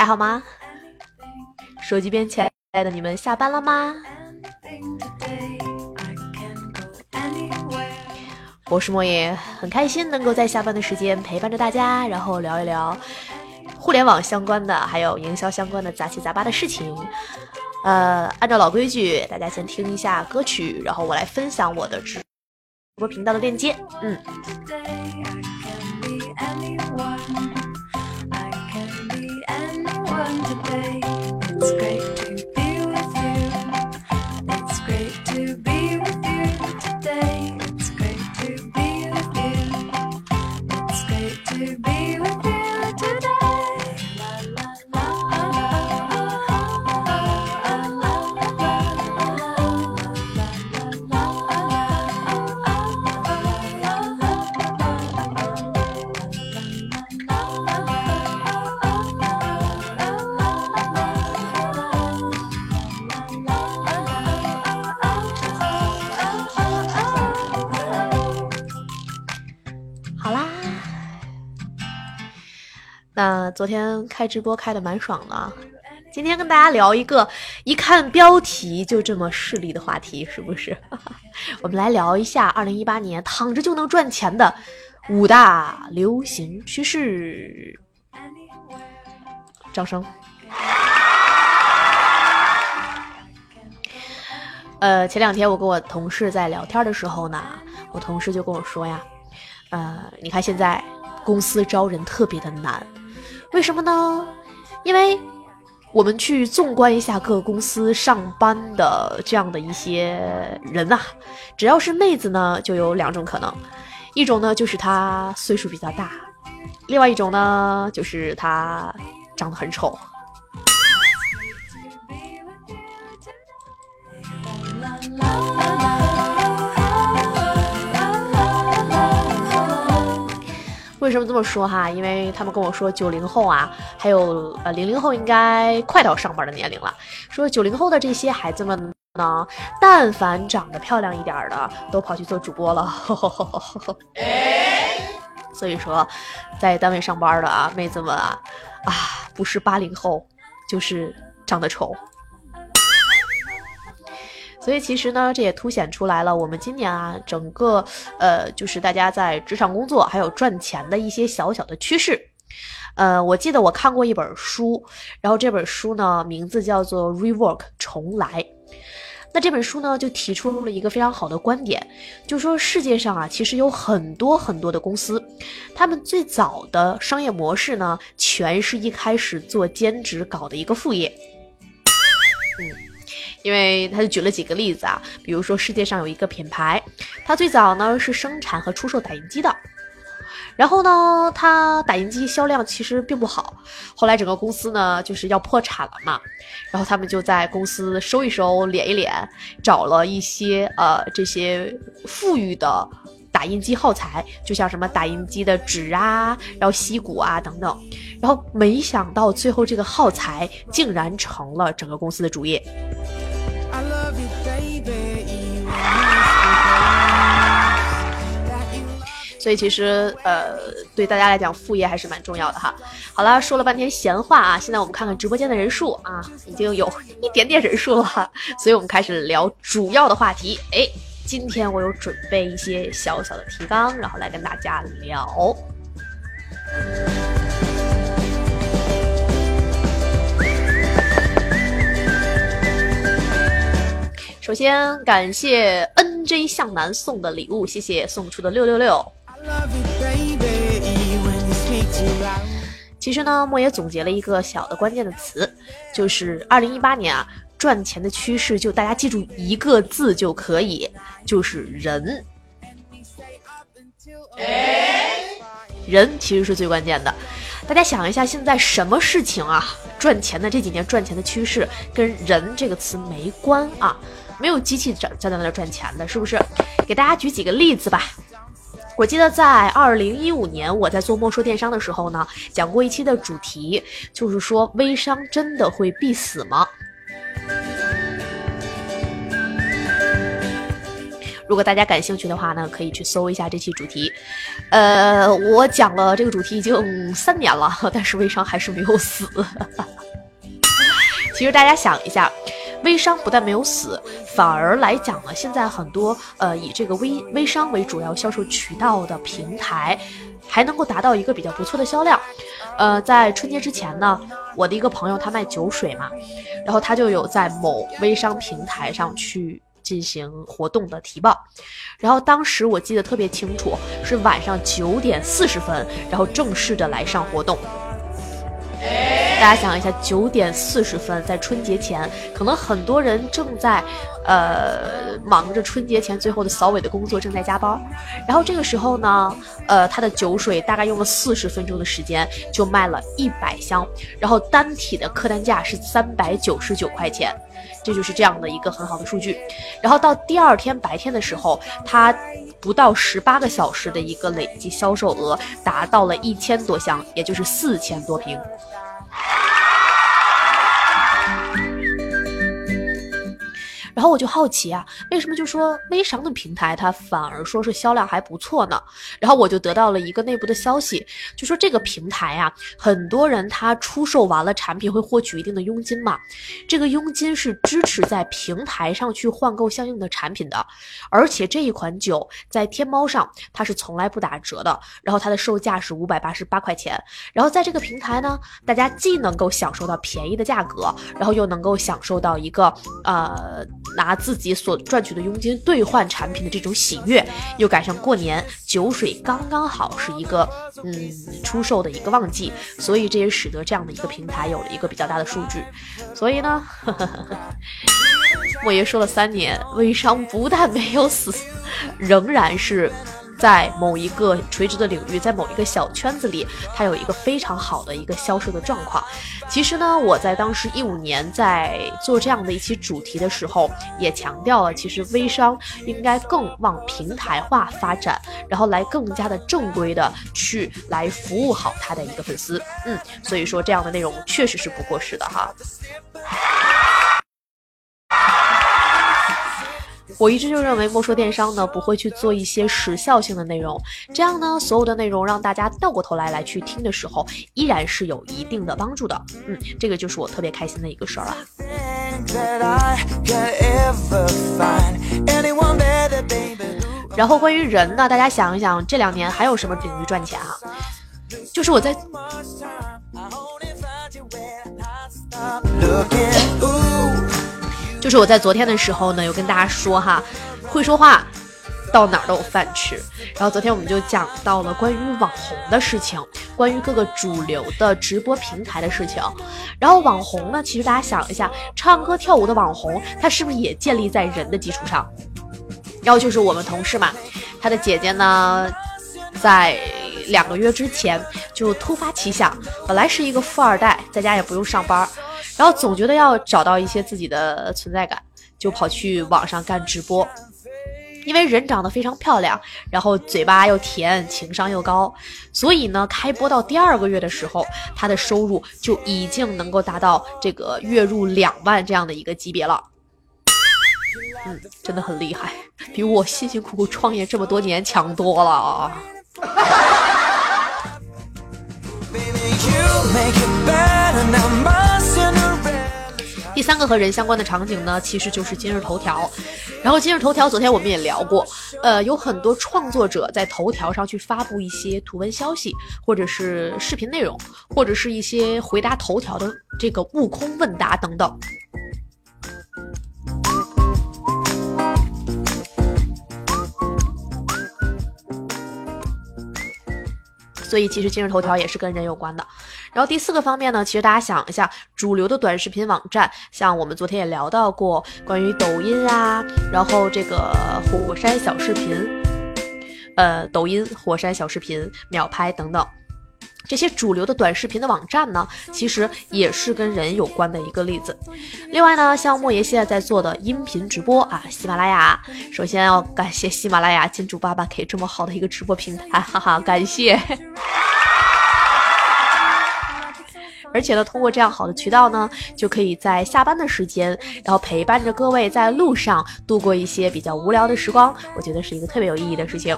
还好吗？手机边亲爱的你们下班了吗？我是莫言，很开心能够在下班的时间陪伴着大家，然后聊一聊互联网相关的，还有营销相关的杂七杂八的事情。呃，按照老规矩，大家先听一下歌曲，然后我来分享我的直播频道的链接。嗯。today. It's great. 昨天开直播开的蛮爽的，今天跟大家聊一个一看标题就这么势利的话题，是不是？我们来聊一下二零一八年躺着就能赚钱的五大流行趋势。掌声。呃，前两天我跟我同事在聊天的时候呢，我同事就跟我说呀，呃，你看现在公司招人特别的难。为什么呢？因为我们去纵观一下各公司上班的这样的一些人呐，只要是妹子呢，就有两种可能，一种呢就是她岁数比较大，另外一种呢就是她长得很丑。为什么这么说哈？因为他们跟我说九零后啊，还有呃零零后应该快到上班的年龄了。说九零后的这些孩子们呢，但凡长得漂亮一点的，都跑去做主播了。所以说，在单位上班的啊，妹子们啊，啊，不是八零后，就是长得丑。所以其实呢，这也凸显出来了我们今年啊，整个呃，就是大家在职场工作还有赚钱的一些小小的趋势。呃，我记得我看过一本书，然后这本书呢名字叫做《Rework》重来。那这本书呢就提出了一个非常好的观点，就说世界上啊其实有很多很多的公司，他们最早的商业模式呢，全是一开始做兼职搞的一个副业。嗯。因为他就举了几个例子啊，比如说世界上有一个品牌，它最早呢是生产和出售打印机的，然后呢，它打印机销量其实并不好，后来整个公司呢就是要破产了嘛，然后他们就在公司收一收敛一敛，找了一些呃这些富裕的打印机耗材，就像什么打印机的纸啊，然后锡箔啊等等，然后没想到最后这个耗材竟然成了整个公司的主业。所以其实，呃，对大家来讲，副业还是蛮重要的哈。好了，说了半天闲话啊，现在我们看看直播间的人数啊，已经有一点点人数了，所以我们开始聊主要的话题。哎，今天我有准备一些小小的提纲，然后来跟大家聊。首先感谢 N J 向南送的礼物，谢谢送出的六六六。其实呢，莫爷总结了一个小的关键的词，就是二零一八年啊，赚钱的趋势就大家记住一个字就可以，就是人。人其实是最关键的。大家想一下，现在什么事情啊，赚钱的这几年赚钱的趋势跟人这个词没关啊？没有机器在在那赚钱的，是不是？给大家举几个例子吧。我记得在二零一五年，我在做莫说电商的时候呢，讲过一期的主题，就是说微商真的会必死吗？如果大家感兴趣的话呢，可以去搜一下这期主题。呃，我讲了这个主题已经三年了，但是微商还是没有死。其实大家想一下，微商不但没有死，反而来讲呢，现在很多呃以这个微微商为主要销售渠道的平台，还能够达到一个比较不错的销量。呃，在春节之前呢，我的一个朋友他卖酒水嘛，然后他就有在某微商平台上去进行活动的提报，然后当时我记得特别清楚，是晚上九点四十分，然后正式的来上活动。大家想一下，九点四十分，在春节前，可能很多人正在，呃，忙着春节前最后的扫尾的工作，正在加班。然后这个时候呢，呃，他的酒水大概用了四十分钟的时间就卖了一百箱，然后单体的客单价是三百九十九块钱，这就是这样的一个很好的数据。然后到第二天白天的时候，他不到十八个小时的一个累计销售额达到了一千多箱，也就是四千多瓶。然后我就好奇啊，为什么就说微商的平台它反而说是销量还不错呢？然后我就得到了一个内部的消息，就说这个平台啊，很多人他出售完了产品会获取一定的佣金嘛，这个佣金是支持在平台上去换购相应的产品的，而且这一款酒在天猫上它是从来不打折的，然后它的售价是五百八十八块钱，然后在这个平台呢，大家既能够享受到便宜的价格，然后又能够享受到一个呃。拿自己所赚取的佣金兑换产品的这种喜悦，又赶上过年酒水刚刚好是一个嗯出售的一个旺季，所以这也使得这样的一个平台有了一个比较大的数据。所以呢，莫爷说了三年，微商不但没有死，仍然是。在某一个垂直的领域，在某一个小圈子里，它有一个非常好的一个销售的状况。其实呢，我在当时一五年在做这样的一期主题的时候，也强调了，其实微商应该更往平台化发展，然后来更加的正规的去来服务好他的一个粉丝。嗯，所以说这样的内容确实是不过时的哈。我一直就认为莫说电商呢不会去做一些时效性的内容，这样呢所有的内容让大家倒过头来来去听的时候，依然是有一定的帮助的。嗯，这个就是我特别开心的一个事儿了。然后关于人呢，大家想一想，这两年还有什么领域赚钱啊？就是我在。就是我在昨天的时候呢，有跟大家说哈，会说话，到哪儿都有饭吃。然后昨天我们就讲到了关于网红的事情，关于各个主流的直播平台的事情。然后网红呢，其实大家想一下，唱歌跳舞的网红，他是不是也建立在人的基础上？然后就是我们同事嘛，他的姐姐呢，在两个月之前就突发奇想，本来是一个富二代，在家也不用上班。然后总觉得要找到一些自己的存在感，就跑去网上干直播。因为人长得非常漂亮，然后嘴巴又甜，情商又高，所以呢，开播到第二个月的时候，他的收入就已经能够达到这个月入两万这样的一个级别了。嗯，真的很厉害，比我辛辛苦苦创业这么多年强多了啊！第三个和人相关的场景呢，其实就是今日头条。然后今日头条，昨天我们也聊过，呃，有很多创作者在头条上去发布一些图文消息，或者是视频内容，或者是一些回答头条的这个悟空问答等等。所以其实今日头条也是跟人有关的。然后第四个方面呢，其实大家想一下，主流的短视频网站，像我们昨天也聊到过关于抖音啊，然后这个火山小视频，呃，抖音、火山小视频、秒拍等等。这些主流的短视频的网站呢，其实也是跟人有关的一个例子。另外呢，像莫爷现在在做的音频直播啊，喜马拉雅，首先要感谢喜马拉雅金主爸爸给这么好的一个直播平台，哈哈，感谢。而且呢，通过这样好的渠道呢，就可以在下班的时间，然后陪伴着各位在路上度过一些比较无聊的时光，我觉得是一个特别有意义的事情。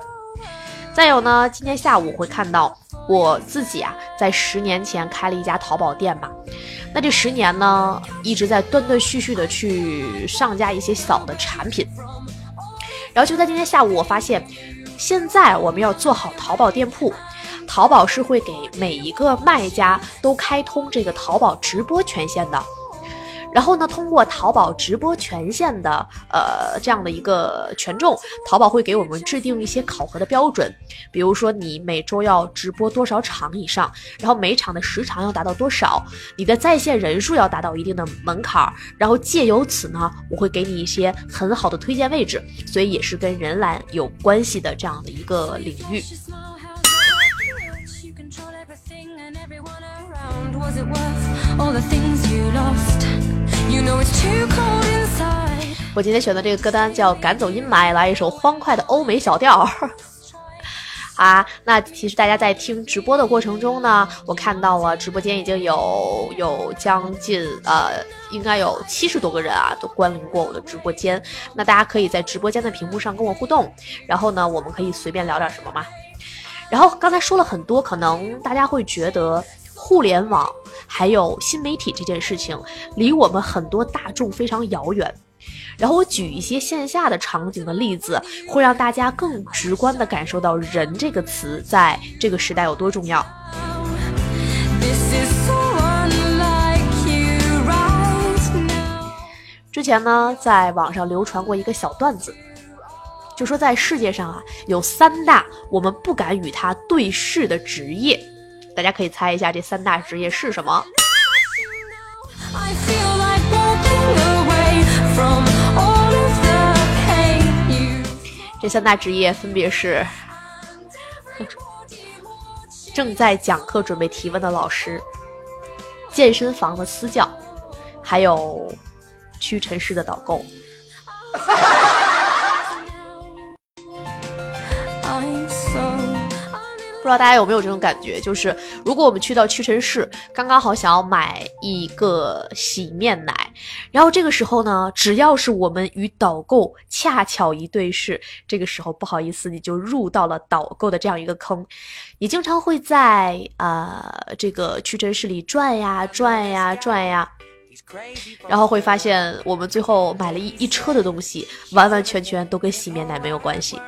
再有呢，今天下午会看到我自己啊，在十年前开了一家淘宝店嘛，那这十年呢，一直在断断续续的去上架一些小的产品，然后就在今天下午，我发现，现在我们要做好淘宝店铺。淘宝是会给每一个卖家都开通这个淘宝直播权限的，然后呢，通过淘宝直播权限的呃这样的一个权重，淘宝会给我们制定一些考核的标准，比如说你每周要直播多少场以上，然后每场的时长要达到多少，你的在线人数要达到一定的门槛，然后借由此呢，我会给你一些很好的推荐位置，所以也是跟人来有关系的这样的一个领域。我今天选的这个歌单叫《赶走阴霾》，来一首欢快的欧美小调。啊，那其实大家在听直播的过程中呢，我看到了直播间已经有有将近呃，应该有七十多个人啊，都关临过我的直播间。那大家可以在直播间的屏幕上跟我互动，然后呢，我们可以随便聊点什么嘛。然后刚才说了很多，可能大家会觉得。互联网还有新媒体这件事情，离我们很多大众非常遥远。然后我举一些线下的场景的例子，会让大家更直观的感受到“人”这个词在这个时代有多重要。之前呢，在网上流传过一个小段子，就说在世界上啊，有三大我们不敢与他对视的职业。大家可以猜一下这三大职业是什么？这三大职业分别是：正在讲课准备提问的老师、健身房的私教，还有屈臣氏的导购。不知道大家有没有这种感觉，就是如果我们去到屈臣氏，刚刚好想要买一个洗面奶，然后这个时候呢，只要是我们与导购恰巧一对视，这个时候不好意思，你就入到了导购的这样一个坑。你经常会在呃这个屈臣氏里转呀转呀转呀，然后会发现我们最后买了一一车的东西，完完全全都跟洗面奶没有关系。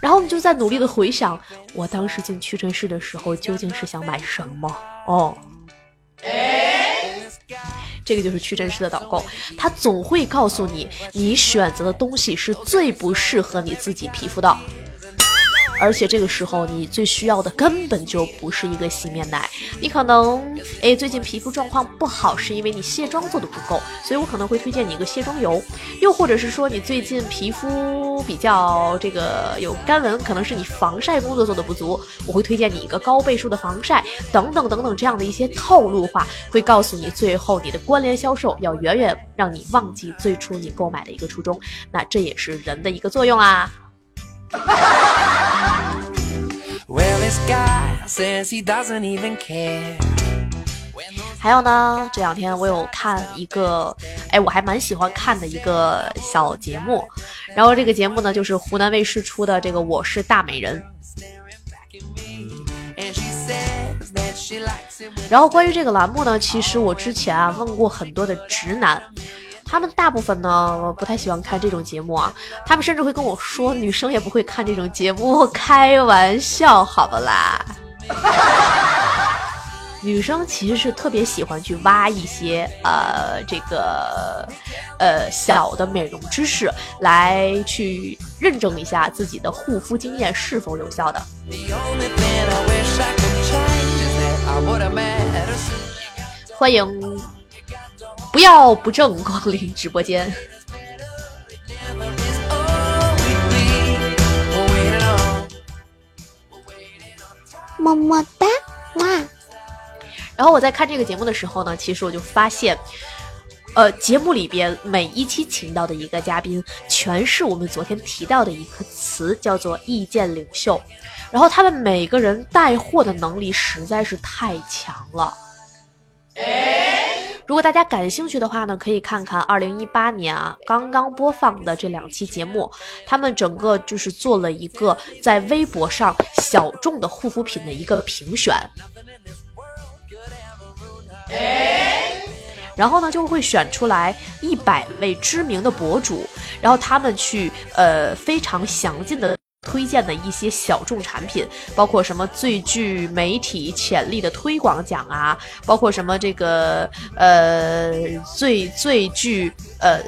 然后我们就在努力的回想，我当时进屈臣氏的时候究竟是想买什么？哦，这个就是屈臣氏的导购，他总会告诉你，你选择的东西是最不适合你自己皮肤的。而且这个时候，你最需要的根本就不是一个洗面奶，你可能诶最近皮肤状况不好，是因为你卸妆做的不够，所以我可能会推荐你一个卸妆油，又或者是说你最近皮肤比较这个有干纹，可能是你防晒工作做的不足，我会推荐你一个高倍数的防晒，等等等等这样的一些套路化，会告诉你最后你的关联销售要远远让你忘记最初你购买的一个初衷，那这也是人的一个作用啊。还有呢，这两天我有看一个，哎，我还蛮喜欢看的一个小节目，然后这个节目呢，就是湖南卫视出的这个《我是大美人》。然后关于这个栏目呢，其实我之前啊问过很多的直男。他们大部分呢不太喜欢看这种节目啊，他们甚至会跟我说，女生也不会看这种节目，开玩笑，好不啦？女生其实是特别喜欢去挖一些呃这个呃小的美容知识，来去认证一下自己的护肤经验是否有效的。欢迎。不要不正光临直播间，么么哒哇！然后我在看这个节目的时候呢，其实我就发现，呃，节目里边每一期请到的一个嘉宾，全是我们昨天提到的一个词，叫做意见领袖。然后他们每个人带货的能力实在是太强了。如果大家感兴趣的话呢，可以看看二零一八年啊刚刚播放的这两期节目，他们整个就是做了一个在微博上小众的护肤品的一个评选。然后呢，就会选出来一百位知名的博主，然后他们去呃非常详尽的推荐的一些小众产品，包括什么最具媒体潜力的推广奖啊，包括什么这个呃最最具呃。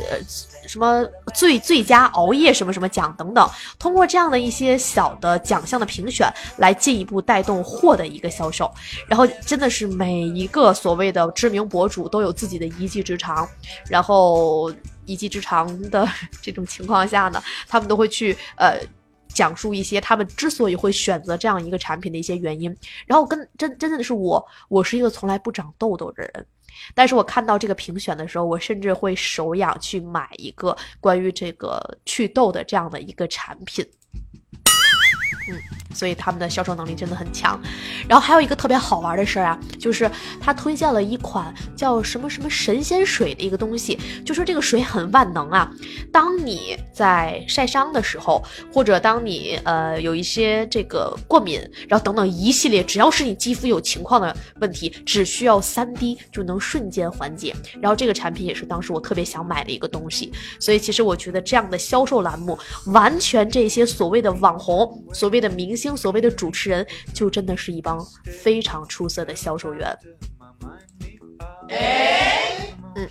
什么最最佳熬夜什么什么奖等等，通过这样的一些小的奖项的评选，来进一步带动货的一个销售。然后真的是每一个所谓的知名博主都有自己的一技之长，然后一技之长的这种情况下呢，他们都会去呃讲述一些他们之所以会选择这样一个产品的一些原因。然后跟真真正的是我，我是一个从来不长痘痘的人。但是我看到这个评选的时候，我甚至会手痒去买一个关于这个祛痘的这样的一个产品。嗯，所以他们的销售能力真的很强。然后还有一个特别好玩的事儿啊，就是他推荐了一款叫什么什么神仙水的一个东西，就说这个水很万能啊。当你在晒伤的时候，或者当你呃有一些这个过敏，然后等等一系列，只要是你肌肤有情况的问题，只需要三滴就能瞬间缓解。然后这个产品也是当时我特别想买的一个东西。所以其实我觉得这样的销售栏目，完全这些所谓的网红所。所谓的明星，所谓的主持人，就真的是一帮非常出色的销售员。嗯，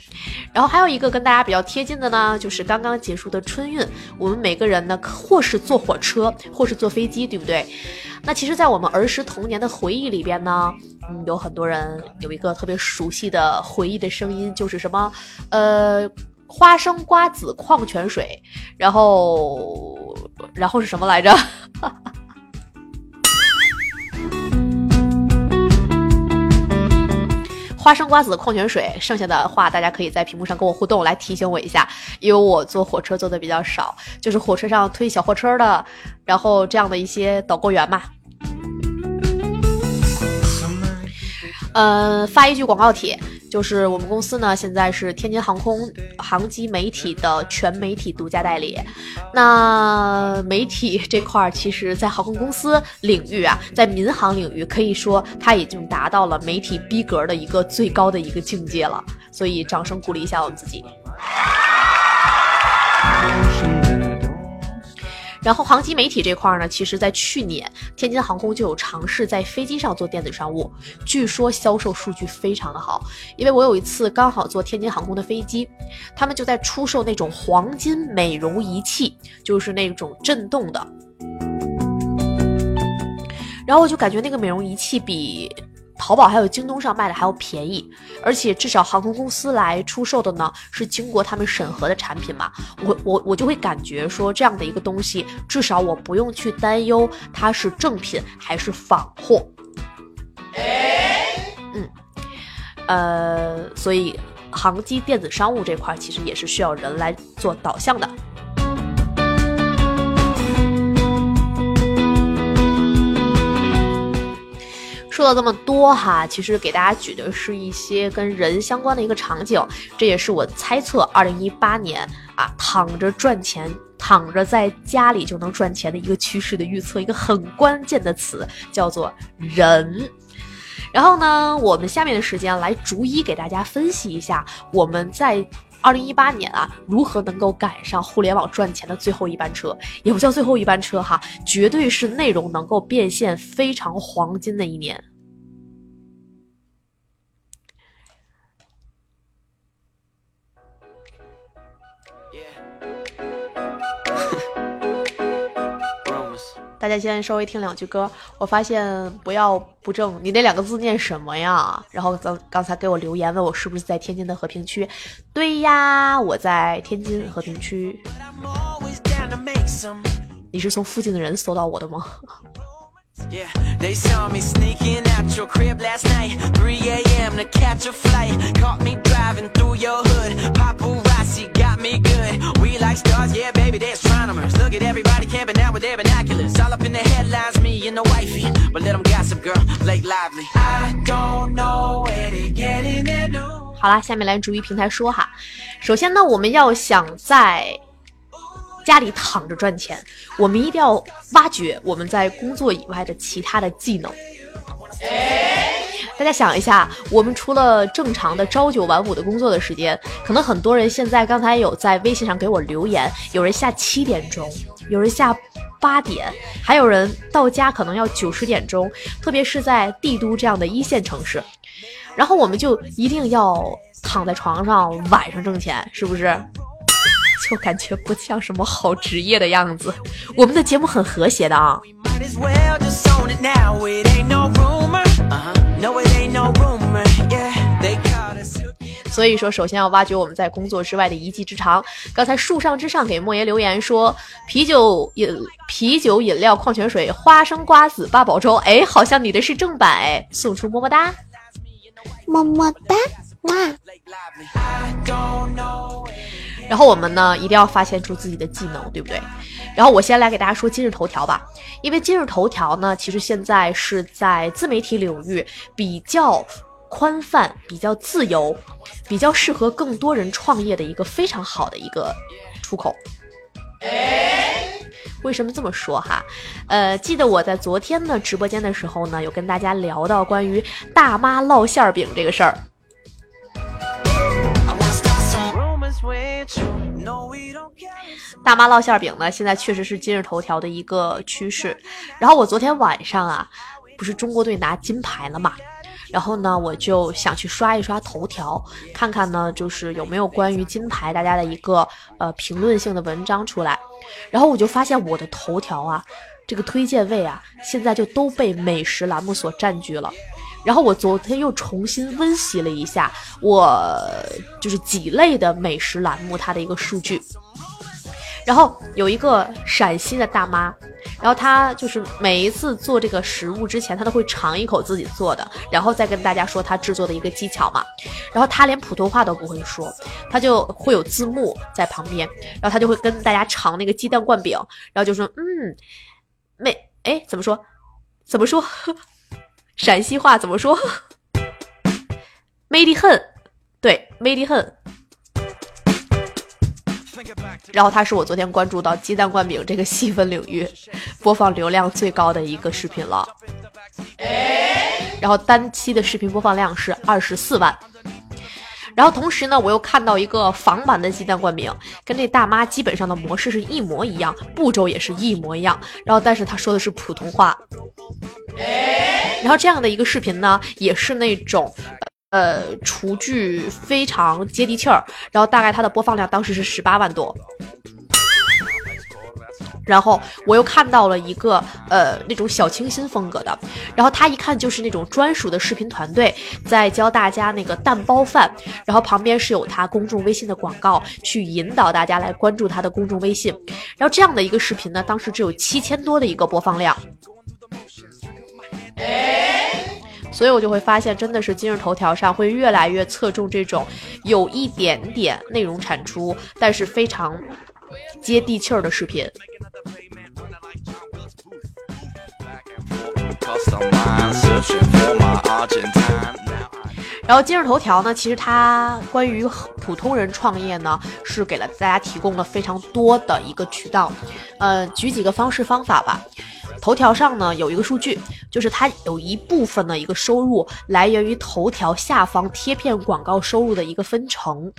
然后还有一个跟大家比较贴近的呢，就是刚刚结束的春运，我们每个人呢，或是坐火车，或是坐飞机，对不对？那其实，在我们儿时童年的回忆里边呢，嗯，有很多人有一个特别熟悉的回忆的声音，就是什么，呃，花生瓜子矿泉水，然后，然后是什么来着？花生瓜子矿泉水，剩下的话大家可以在屏幕上跟我互动，来提醒我一下，因为我坐火车坐的比较少，就是火车上推小货车的，然后这样的一些导购员嘛。嗯，发一句广告帖。就是我们公司呢，现在是天津航空航机媒体的全媒体独家代理。那媒体这块儿，其实，在航空公司领域啊，在民航领域，可以说它已经达到了媒体逼格的一个最高的一个境界了。所以，掌声鼓励一下我们自己。然后航机媒体这块儿呢，其实在去年天津航空就有尝试在飞机上做电子商务，据说销售数据非常的好。因为我有一次刚好坐天津航空的飞机，他们就在出售那种黄金美容仪器，就是那种震动的，然后我就感觉那个美容仪器比。淘宝还有京东上卖的还要便宜，而且至少航空公司来出售的呢是经过他们审核的产品嘛，我我我就会感觉说这样的一个东西，至少我不用去担忧它是正品还是仿货。嗯，呃，所以航机电子商务这块其实也是需要人来做导向的。说了这么多哈，其实给大家举的是一些跟人相关的一个场景，这也是我猜测二零一八年啊躺着赚钱，躺着在家里就能赚钱的一个趋势的预测，一个很关键的词叫做人。然后呢，我们下面的时间来逐一给大家分析一下我们在。二零一八年啊，如何能够赶上互联网赚钱的最后一班车？也不叫最后一班车哈，绝对是内容能够变现非常黄金的一年。大家先稍微听两句歌，我发现不要不正，你那两个字念什么呀？然后刚刚才给我留言问我是不是在天津的和平区，对呀，我在天津和平区。你是从附近的人搜到我的吗？Yeah, they saw me sneaking out your crib last night 3 a.m. to catch a flight Caught me driving through your hood Paparazzi 好啦，下面来逐一平台说哈。首先呢，我们要想在家里躺着赚钱，我们一定要挖掘我们在工作以外的其他的技能。大家想一下，我们除了正常的朝九晚五的工作的时间，可能很多人现在刚才有在微信上给我留言，有人下七点钟，有人下八点，还有人到家可能要九十点钟，特别是在帝都这样的一线城市，然后我们就一定要躺在床上晚上挣钱，是不是？就感觉不像什么好职业的样子。我们的节目很和谐的啊。Uh-huh. 所以说，首先要挖掘我们在工作之外的一技之长。刚才树上之上给莫言留言说，啤酒饮、啤酒饮料、矿泉水、花生瓜子、八宝粥，哎，好像你的是正版哎，送出么么哒。么么哒，哇！然后我们呢，一定要发现出自己的技能，对不对？然后我先来给大家说今日头条吧，因为今日头条呢，其实现在是在自媒体领域比较宽泛、比较自由、比较适合更多人创业的一个非常好的一个出口。为什么这么说哈？呃，记得我在昨天的直播间的时候呢，有跟大家聊到关于大妈烙馅儿饼这个事儿。大妈烙馅饼呢，现在确实是今日头条的一个趋势。然后我昨天晚上啊，不是中国队拿金牌了嘛，然后呢，我就想去刷一刷头条，看看呢，就是有没有关于金牌大家的一个呃评论性的文章出来。然后我就发现我的头条啊，这个推荐位啊，现在就都被美食栏目所占据了。然后我昨天又重新温习了一下我就是几类的美食栏目它的一个数据，然后有一个陕西的大妈，然后她就是每一次做这个食物之前，她都会尝一口自己做的，然后再跟大家说她制作的一个技巧嘛。然后她连普通话都不会说，她就会有字幕在旁边，然后她就会跟大家尝那个鸡蛋灌饼，然后就说嗯，没哎怎么说？怎么说，陕西话怎么说？美的很，对，美的很。然后他是我昨天关注到鸡蛋灌饼这个细分领域播放流量最高的一个视频了，然后单期的视频播放量是二十四万。然后同时呢，我又看到一个仿版的鸡蛋灌饼，跟这大妈基本上的模式是一模一样，步骤也是一模一样。然后但是他说的是普通话，然后这样的一个视频呢，也是那种。呃，厨具非常接地气儿，然后大概它的播放量当时是十八万多。然后我又看到了一个呃那种小清新风格的，然后他一看就是那种专属的视频团队在教大家那个蛋包饭，然后旁边是有他公众微信的广告去引导大家来关注他的公众微信，然后这样的一个视频呢，当时只有七千多的一个播放量。所以我就会发现，真的是今日头条上会越来越侧重这种有一点点内容产出，但是非常接地气儿的视频。然后今日头条呢，其实它关于普通人创业呢，是给了大家提供了非常多的一个渠道。呃，举几个方式方法吧。头条上呢有一个数据，就是它有一部分的一个收入来源于头条下方贴片广告收入的一个分成。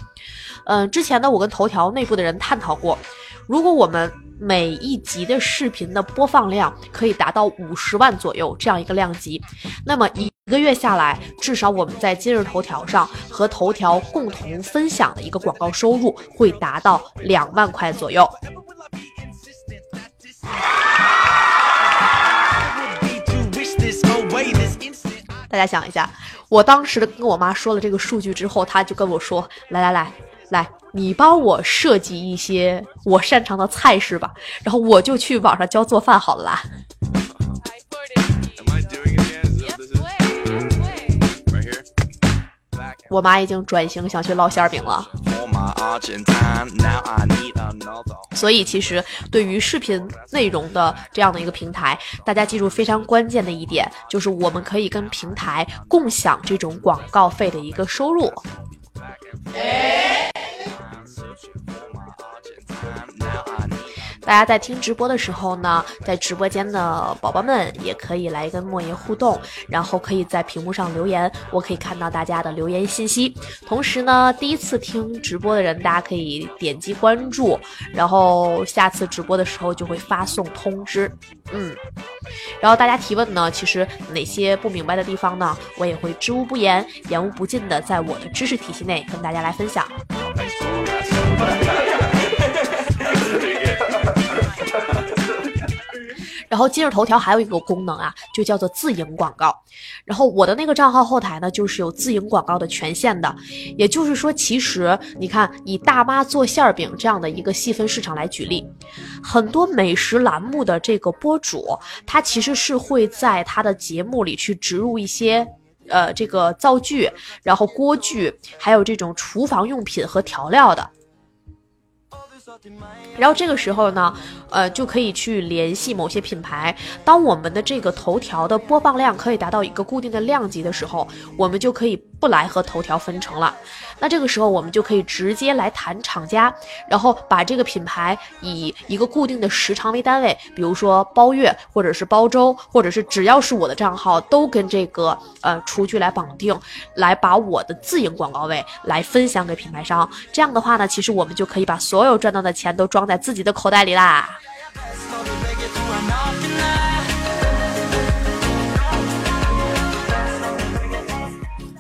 嗯、之前呢我跟头条内部的人探讨过，如果我们每一集的视频的播放量可以达到五十万左右这样一个量级，那么一个月下来，至少我们在今日头条上和头条共同分享的一个广告收入会达到两万块左右。大家想一下，我当时跟我妈说了这个数据之后，她就跟我说：“来来来来，你帮我设计一些我擅长的菜式吧。”然后我就去网上教做饭好了啦。我妈已经转型想去烙馅儿饼了。所以，其实对于视频内容的这样的一个平台，大家记住非常关键的一点，就是我们可以跟平台共享这种广告费的一个收入。大家在听直播的时候呢，在直播间的宝宝们也可以来跟莫爷互动，然后可以在屏幕上留言，我可以看到大家的留言信息。同时呢，第一次听直播的人，大家可以点击关注，然后下次直播的时候就会发送通知。嗯，然后大家提问呢，其实哪些不明白的地方呢，我也会知无不言、言无不尽的在我的知识体系内跟大家来分享。然后今日头条还有一个功能啊，就叫做自营广告。然后我的那个账号后台呢，就是有自营广告的权限的。也就是说，其实你看，以大妈做馅儿饼这样的一个细分市场来举例，很多美食栏目的这个播主，他其实是会在他的节目里去植入一些。呃，这个灶具，然后锅具，还有这种厨房用品和调料的。然后这个时候呢，呃，就可以去联系某些品牌。当我们的这个头条的播放量可以达到一个固定的量级的时候，我们就可以不来和头条分成了。那这个时候，我们就可以直接来谈厂家，然后把这个品牌以一个固定的时长为单位，比如说包月，或者是包周，或者是只要是我的账号，都跟这个呃厨具来绑定，来把我的自营广告位来分享给品牌商。这样的话呢，其实我们就可以把所有赚到的钱都装在自己的口袋里啦。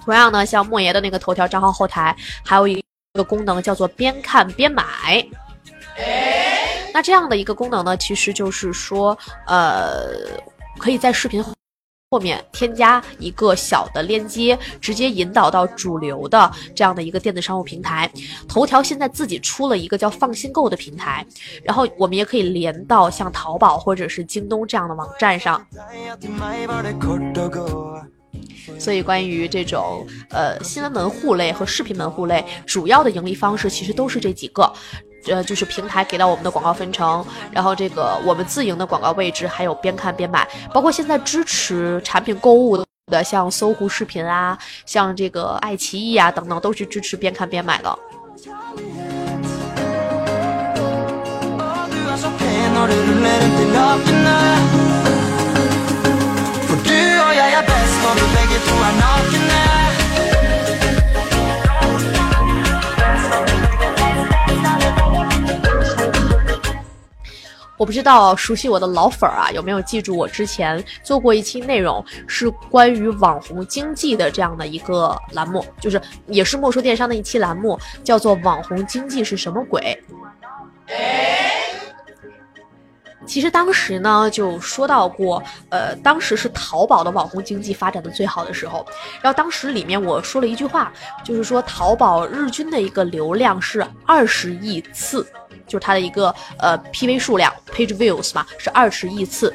同样呢，像莫爷的那个头条账号后台，还有一个功能叫做边看边买。那这样的一个功能呢，其实就是说，呃，可以在视频后面添加一个小的链接，直接引导到主流的这样的一个电子商务平台。头条现在自己出了一个叫放心购的平台，然后我们也可以连到像淘宝或者是京东这样的网站上。所以，关于这种呃新闻门户类和视频门户类，主要的盈利方式其实都是这几个，呃，就是平台给到我们的广告分成，然后这个我们自营的广告位置，还有边看边买，包括现在支持产品购物的，像搜狐视频啊，像这个爱奇艺啊等等，都是支持边看边买的。Du og jeg er best når vi begge to er nakne. 我不知道熟悉我的老粉儿啊，有没有记住我之前做过一期内容，是关于网红经济的这样的一个栏目，就是也是莫说电商的一期栏目，叫做“网红经济是什么鬼”。其实当时呢，就说到过，呃，当时是淘宝的网红经济发展的最好的时候。然后当时里面我说了一句话，就是说淘宝日均的一个流量是二十亿次，就是它的一个呃 PV 数量 page views 嘛，是二十亿次。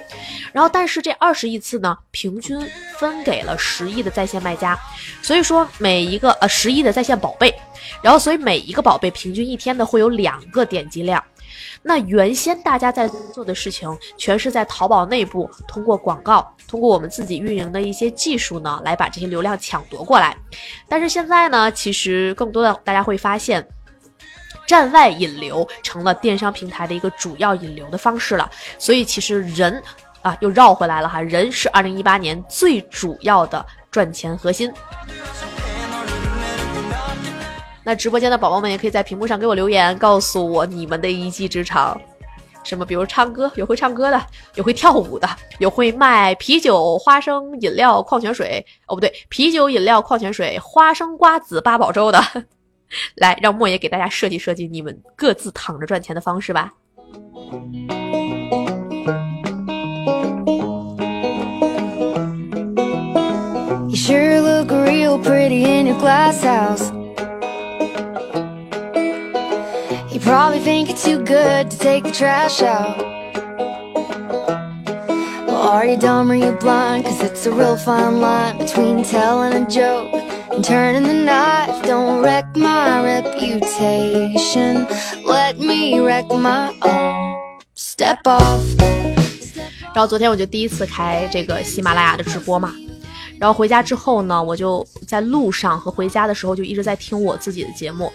然后但是这二十亿次呢，平均分给了十亿的在线卖家，所以说每一个呃十亿的在线宝贝，然后所以每一个宝贝平均一天呢会有两个点击量。那原先大家在做的事情，全是在淘宝内部通过广告，通过我们自己运营的一些技术呢，来把这些流量抢夺过来。但是现在呢，其实更多的大家会发现，站外引流成了电商平台的一个主要引流的方式了。所以其实人啊，又绕回来了哈，人是二零一八年最主要的赚钱核心。那直播间的宝宝们也可以在屏幕上给我留言，告诉我你们的一技之长。什么？比如唱歌，有会唱歌的，有会跳舞的，有会卖啤酒、花生饮料、矿泉水。哦，不对，啤酒、饮料、矿泉水、花生、瓜子、八宝粥的。来，让莫爷给大家设计设计你们各自躺着赚钱的方式吧。You sure look real pretty in your glass house. probably think it's too good to take the trash out. Well, are you dumb or you blind? Cause it's a real fine line between telling a joke And turning the knife, don't wreck my reputation. Let me wreck my own. Step off. 然后昨天我就第一次开这个喜马拉雅的直播嘛， 然后回家之后呢，我就在路上和回家的时候就一直在听我自己的节目，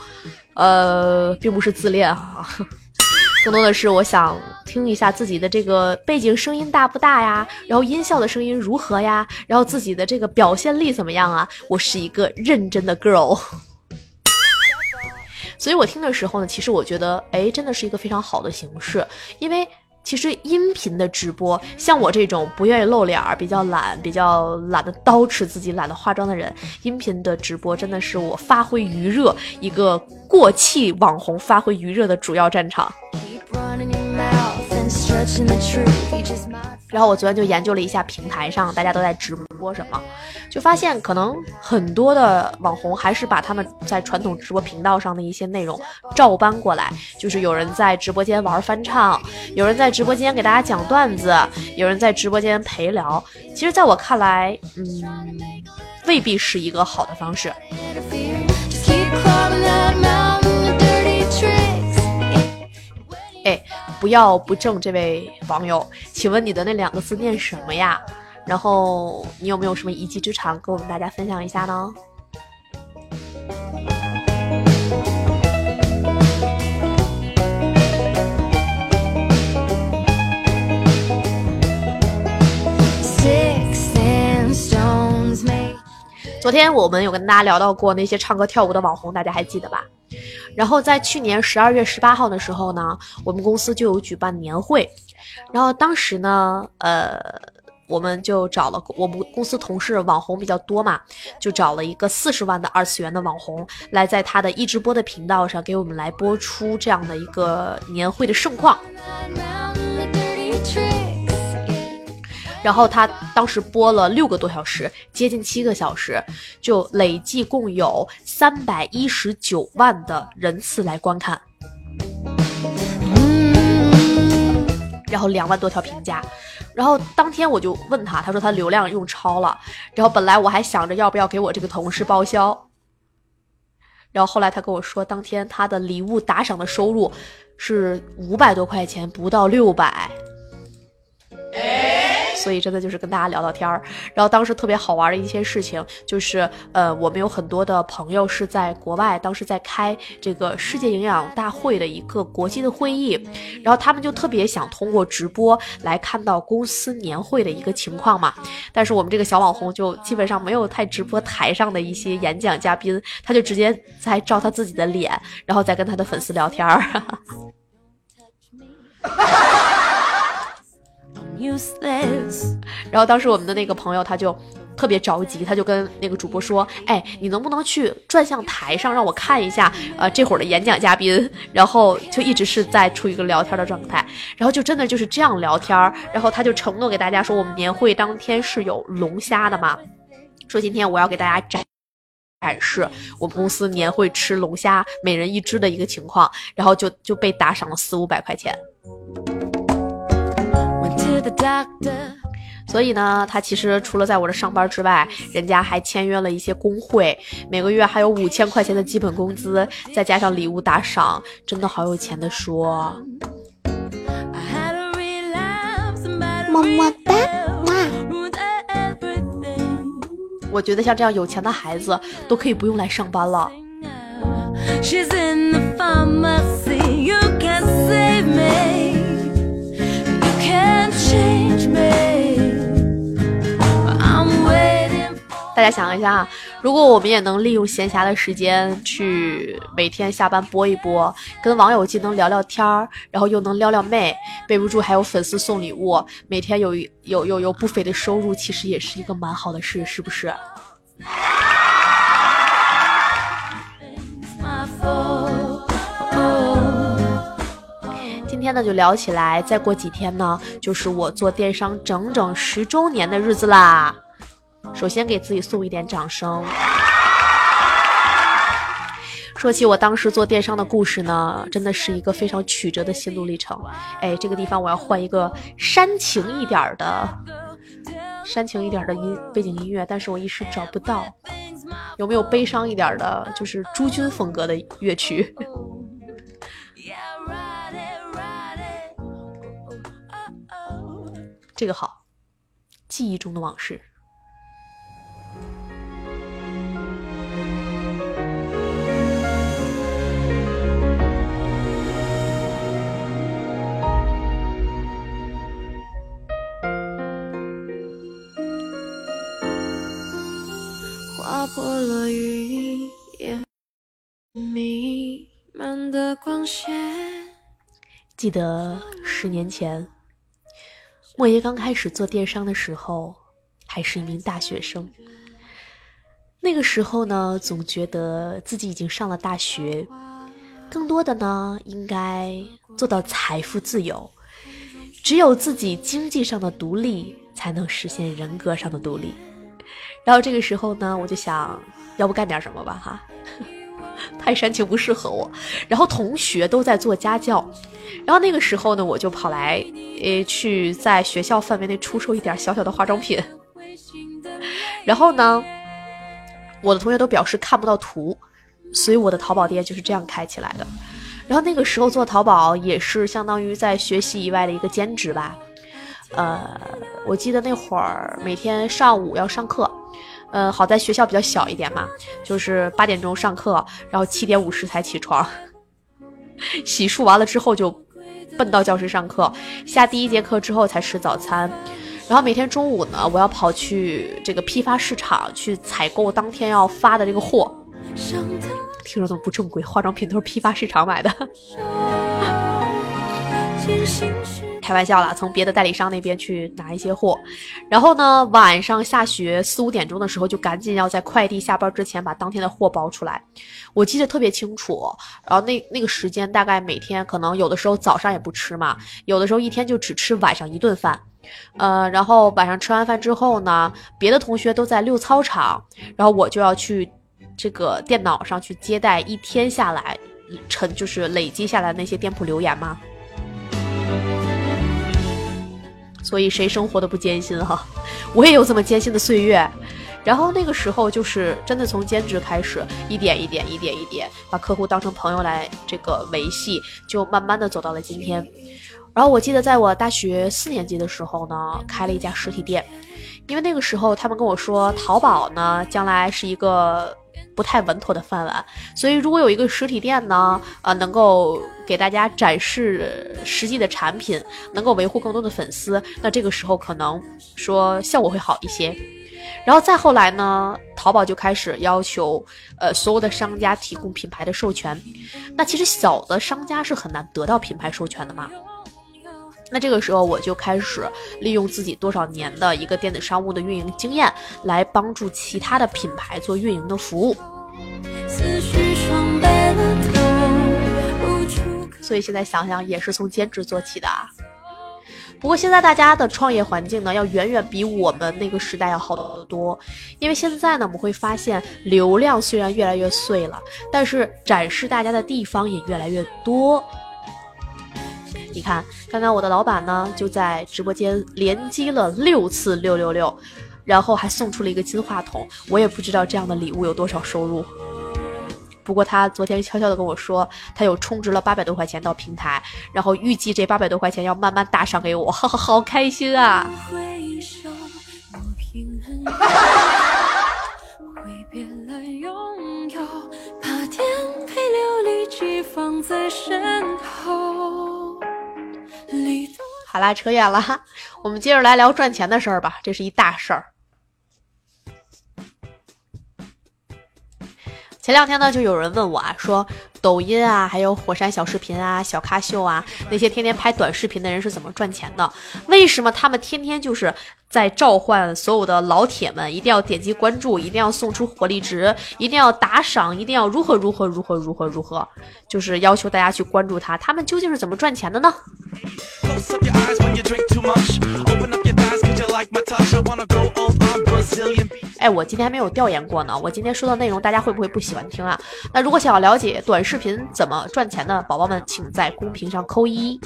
呃，并不是自恋哈、更多的是我想听一下自己的这个背景声音大不大呀，然后音效的声音如何呀，然后自己的这个表现力怎么样啊？我是一个认真的 girl。所以我听的时候呢，其实我觉得，哎，真的是一个非常好的形式，因为其实音频的直播，像我这种不愿意露脸儿、比较懒、比较懒得捯饬自己、懒得化妆的人，音频的直播真的是我发挥余热一个过气网红发挥余热的主要战场。然后我昨天就研究了一下平台上大家都在直播什么，就发现可能很多的网红还是把他们在传统直播频道上的一些内容照搬过来，就是有人在直播间玩翻唱，有人在直播间给大家讲段子，有人在直播间陪聊。其实，在我看来，嗯，未必是一个好的方式。哎，不要不正，这位网友，请问你的那两个字念什么呀？然后你有没有什么一技之长跟我们大家分享一下呢昨天我们有跟大家聊到过那些唱歌跳舞的网红，大家还记得吧？然后在去年十二月十八号的时候呢，我们公司就有举办年会，然后当时呢，呃，我们就找了我们公司同事网红比较多嘛，就找了一个四十万的二次元的网红来在他的一直播的频道上给我们来播出这样的一个年会的盛况。然后他当时播了六个多小时，接近七个小时，就累计共有三百一十九万的人次来观看，然后两万多条评价。然后当天我就问他，他说他流量用超了。然后本来我还想着要不要给我这个同事报销，然后后来他跟我说，当天他的礼物打赏的收入是五百多块钱，不到六百。所以真的就是跟大家聊聊天儿。然后当时特别好玩的一些事情就是，呃，我们有很多的朋友是在国外，当时在开这个世界营养大会的一个国际的会议，然后他们就特别想通过直播来看到公司年会的一个情况嘛。但是我们这个小网红就基本上没有太直播台上的一些演讲嘉宾，他就直接在照他自己的脸，然后再跟他的粉丝聊天儿。然后当时我们的那个朋友他就特别着急，他就跟那个主播说：“哎，你能不能去转向台上让我看一下，呃，这会儿的演讲嘉宾？”然后就一直是在处于一个聊天的状态，然后就真的就是这样聊天。然后他就承诺给大家说，我们年会当天是有龙虾的嘛，说今天我要给大家展。展示我们公司年会吃龙虾每人一只的一个情况，然后就就被打赏了四五百块钱。所以呢，他其实除了在我这上班之外，人家还签约了一些工会，每个月还有五千块钱的基本工资，再加上礼物打赏，真的好有钱的说。么么哒，哇！我觉得像这样有钱的孩子都可以不用来上班了。She's in the pharmacy. You can't save me. 大家想一下，如果我们也能利用闲暇的时间去每天下班播一播，跟网友既能聊聊天儿，然后又能撩撩妹，备不住还有粉丝送礼物，每天有有有有不菲的收入，其实也是一个蛮好的事，是不是？今天呢就聊起来，再过几天呢，就是我做电商整整十周年的日子啦。首先给自己送一点掌声。说起我当时做电商的故事呢，真的是一个非常曲折的心路历程。哎，这个地方我要换一个煽情一点的、煽情一点的音背景音乐，但是我一时找不到。有没有悲伤一点的，就是朱军风格的乐曲？这个好，记忆中的往事。划破了语言，弥漫的光线。记得十年前，莫言刚开始做电商的时候，还是一名大学生。那个时候呢，总觉得自己已经上了大学，更多的呢，应该做到财富自由。只有自己经济上的独立，才能实现人格上的独立。然后这个时候呢，我就想，要不干点什么吧，哈。太煽情不适合我。然后同学都在做家教，然后那个时候呢，我就跑来，呃，去在学校范围内出售一点小小的化妆品。然后呢，我的同学都表示看不到图，所以我的淘宝店就是这样开起来的。然后那个时候做淘宝也是相当于在学习以外的一个兼职吧。呃，我记得那会儿每天上午要上课，呃，好在学校比较小一点嘛，就是八点钟上课，然后七点五十才起床，洗漱完了之后就奔到教室上课，下第一节课之后才吃早餐。然后每天中午呢，我要跑去这个批发市场去采购当天要发的这个货。听着怎么不正规？化妆品都是批发市场买的。开玩笑啦，从别的代理商那边去拿一些货，然后呢，晚上下学四五点钟的时候，就赶紧要在快递下班之前把当天的货包出来。我记得特别清楚，然后那那个时间大概每天可能有的时候早上也不吃嘛，有的时候一天就只吃晚上一顿饭，呃，然后晚上吃完饭之后呢，别的同学都在溜操场，然后我就要去这个电脑上去接待一天下来成就是累积下来那些店铺留言嘛。所以谁生活的不艰辛哈、我也有这么艰辛的岁月。然后那个时候就是真的从兼职开始，一点一点、一点一点，把客户当成朋友来这个维系，就慢慢的走到了今天。然后我记得在我大学四年级的时候呢，开了一家实体店，因为那个时候他们跟我说，淘宝呢将来是一个不太稳妥的饭碗，所以如果有一个实体店呢，呃，能够给大家展示实际的产品，能够维护更多的粉丝，那这个时候可能说效果会好一些。然后再后来呢，淘宝就开始要求，呃，所有的商家提供品牌的授权。那其实小的商家是很难得到品牌授权的嘛。那这个时候我就开始利用自己多少年的一个电子商务的运营经验，来帮助其他的品牌做运营的服务。所以现在想想也是从兼职做起的啊。不过现在大家的创业环境呢，要远远比我们那个时代要好得多。因为现在呢，我们会发现流量虽然越来越碎了，但是展示大家的地方也越来越多。你看，刚刚我的老板呢，就在直播间连击了六次六六六，然后还送出了一个金话筒。我也不知道这样的礼物有多少收入。不过他昨天悄悄的跟我说，他有充值了八百多块钱到平台，然后预计这八百多块钱要慢慢打赏给我，哈哈，好开心啊！好啦，扯远了哈，我们接着来聊赚钱的事儿吧，这是一大事儿。前两天呢，就有人问我啊，说抖音啊，还有火山小视频啊、小咖秀啊，那些天天拍短视频的人是怎么赚钱的？为什么他们天天就是在召唤所有的老铁们，一定要点击关注，一定要送出火力值，一定要打赏，一定要如何如何如何如何如何，就是要求大家去关注他，他们究竟是怎么赚钱的呢？Like my touch, I wanna go all on Brazilian beat.？哎，我今天还没有调研过呢。我今天说的内容，大家会不会不喜欢听啊？那如果想要了解短视频怎么赚钱的宝宝们，请在公屏上扣一。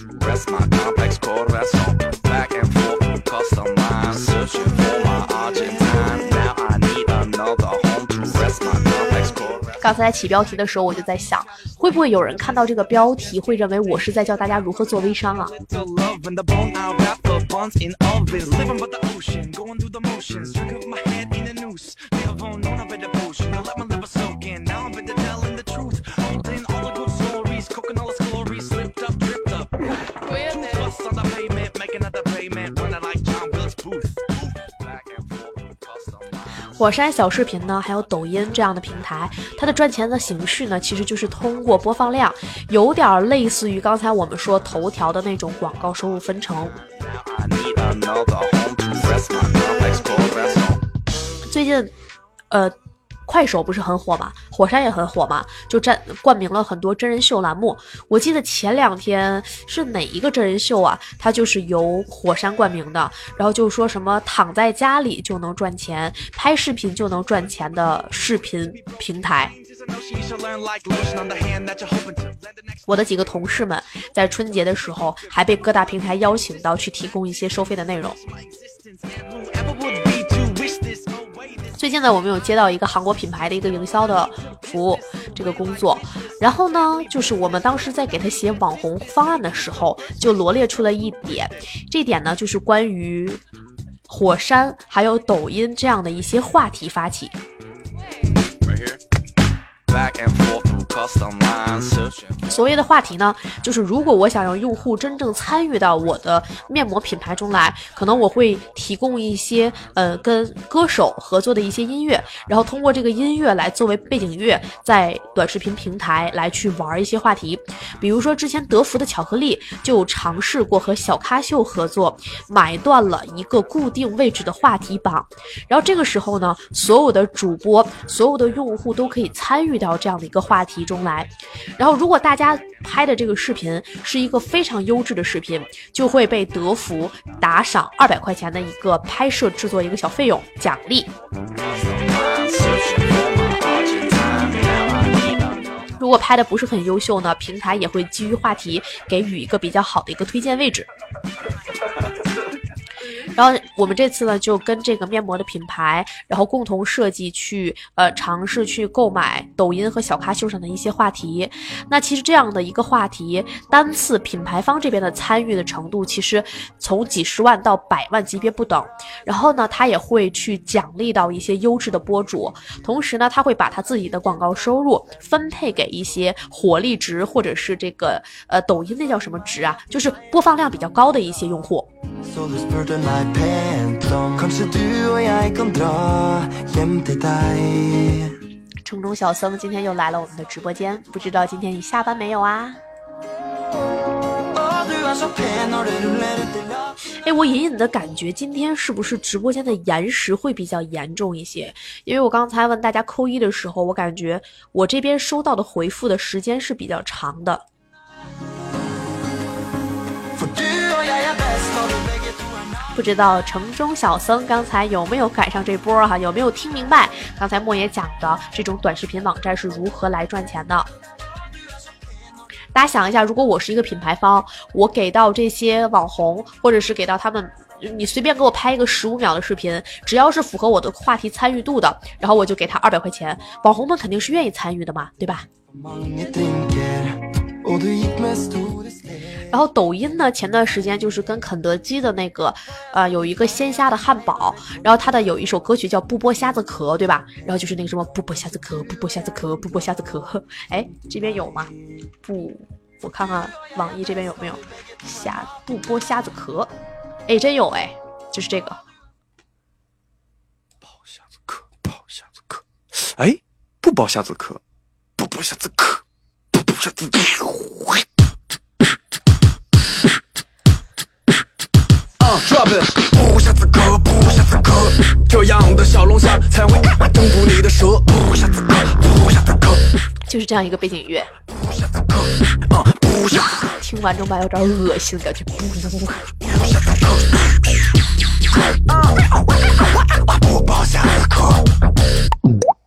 刚才起标题的时候，我就在想，会不会有人看到这个标题会认为我是在教大家如何做微商啊？火山小视频呢，还有抖音这样的平台，它的赚钱的形式呢，其实就是通过播放量，有点类似于刚才我们说头条的那种广告收入分成。最近，呃，快手不是很火嘛，火山也很火嘛，就占冠名了很多真人秀栏目。我记得前两天是哪一个真人秀啊？它就是由火山冠名的，然后就说什么躺在家里就能赚钱，拍视频就能赚钱的视频平台。我的几个同事们在春节的时候还被各大平台邀请到去提供一些收费的内容。最近呢，我们有接到一个韩国品牌的一个营销的服务这个工作，然后呢，就是我们当时在给他写网红方案的时候，就罗列出了一点，这点呢就是关于火山还有抖音这样的一些话题发起。right here. Back and forth 所谓的话题呢，就是如果我想让用户真正参与到我的面膜品牌中来，可能我会提供一些呃跟歌手合作的一些音乐，然后通过这个音乐来作为背景乐，在短视频平台来去玩一些话题。比如说之前德芙的巧克力就尝试过和小咖秀合作，买断了一个固定位置的话题榜，然后这个时候呢，所有的主播、所有的用户都可以参与到这样的一个话题集中来。然后，如果大家拍的这个视频是一个非常优质的视频，就会被德芙打赏二百块钱的一个拍摄制作一个小费用奖励。如果拍的不是很优秀呢，平台也会基于话题给予一个比较好的一个推荐位置。然后我们这次呢，就跟这个面膜的品牌，然后共同设计去呃尝试去购买抖音和小咖秀上的一些话题。那其实这样的一个话题，单次品牌方这边的参与的程度，其实从几十万到百万级别不等。然后呢，他也会去奖励到一些优质的播主，同时呢，他会把他自己的广告收入分配给一些火力值或者是这个呃抖音那叫什么值啊，就是播放量比较高的一些用户。Meg pent om Kanskje du og jeg kan dra hjem til deg 城中小僧今天又来了我们的直播间，不知道今天你下班没有啊 er 哎，我隐隐的感觉今天是不是直播间的延时会比较严重一些？因为我刚才问大家扣一的时候，我感觉我这边收到的回复的时间是比较长的。不知道城中小僧刚才有没有赶上这波儿哈？有没有听明白刚才莫爷讲的这种短视频网站是如何来赚钱的？大家想一下，如果我是一个品牌方，我给到这些网红，或者是给到他们，你随便给我拍一个十五秒的视频，只要是符合我的话题参与度的，然后我就给他二百块钱。网红们肯定是愿意参与的嘛，对吧？然后抖音呢，前段时间就是跟肯德基的那个，呃，有一个鲜虾的汉堡，然后它的有一首歌曲叫《不剥虾子壳》，对吧？然后就是那个什么不剥虾子壳，不剥虾子壳，不剥虾子壳。哎，这边有吗？不，我看看网易这边有没有虾不剥虾子壳？哎，真有哎，就是这个。剥虾子壳，剥虾子壳，哎，不剥虾子壳，不剥虾子壳，不剥虾子壳。啊，drop it，不下不下这样的小龙虾才会征服你的舌。不下不下就是这样一个背景音乐，不下啊，不虾子壳。听完之后吧，有点恶心的感觉。不不包虾子壳。下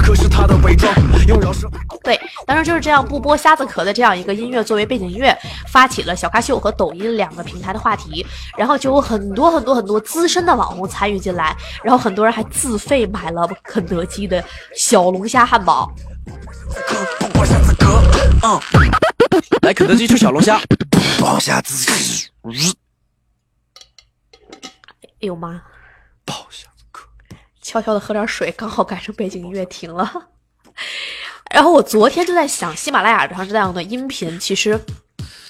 课是他的伪装，用饶舌舌。对，当时就是这样不剥虾子壳的这样一个音乐作为背景音乐，发起了小咖秀和抖音两个平台的话题，然后就有很多很多很多资深的网红参与进来，然后很多人还自费买了肯德基的小龙虾汉堡。不剥虾子壳，嗯，来肯德基吃小龙虾，剥虾子壳，哎呦妈！剥虾子壳。悄悄的喝点水，刚好赶上背景音乐停了。然后我昨天就在想，喜马拉雅上这样的音频，其实，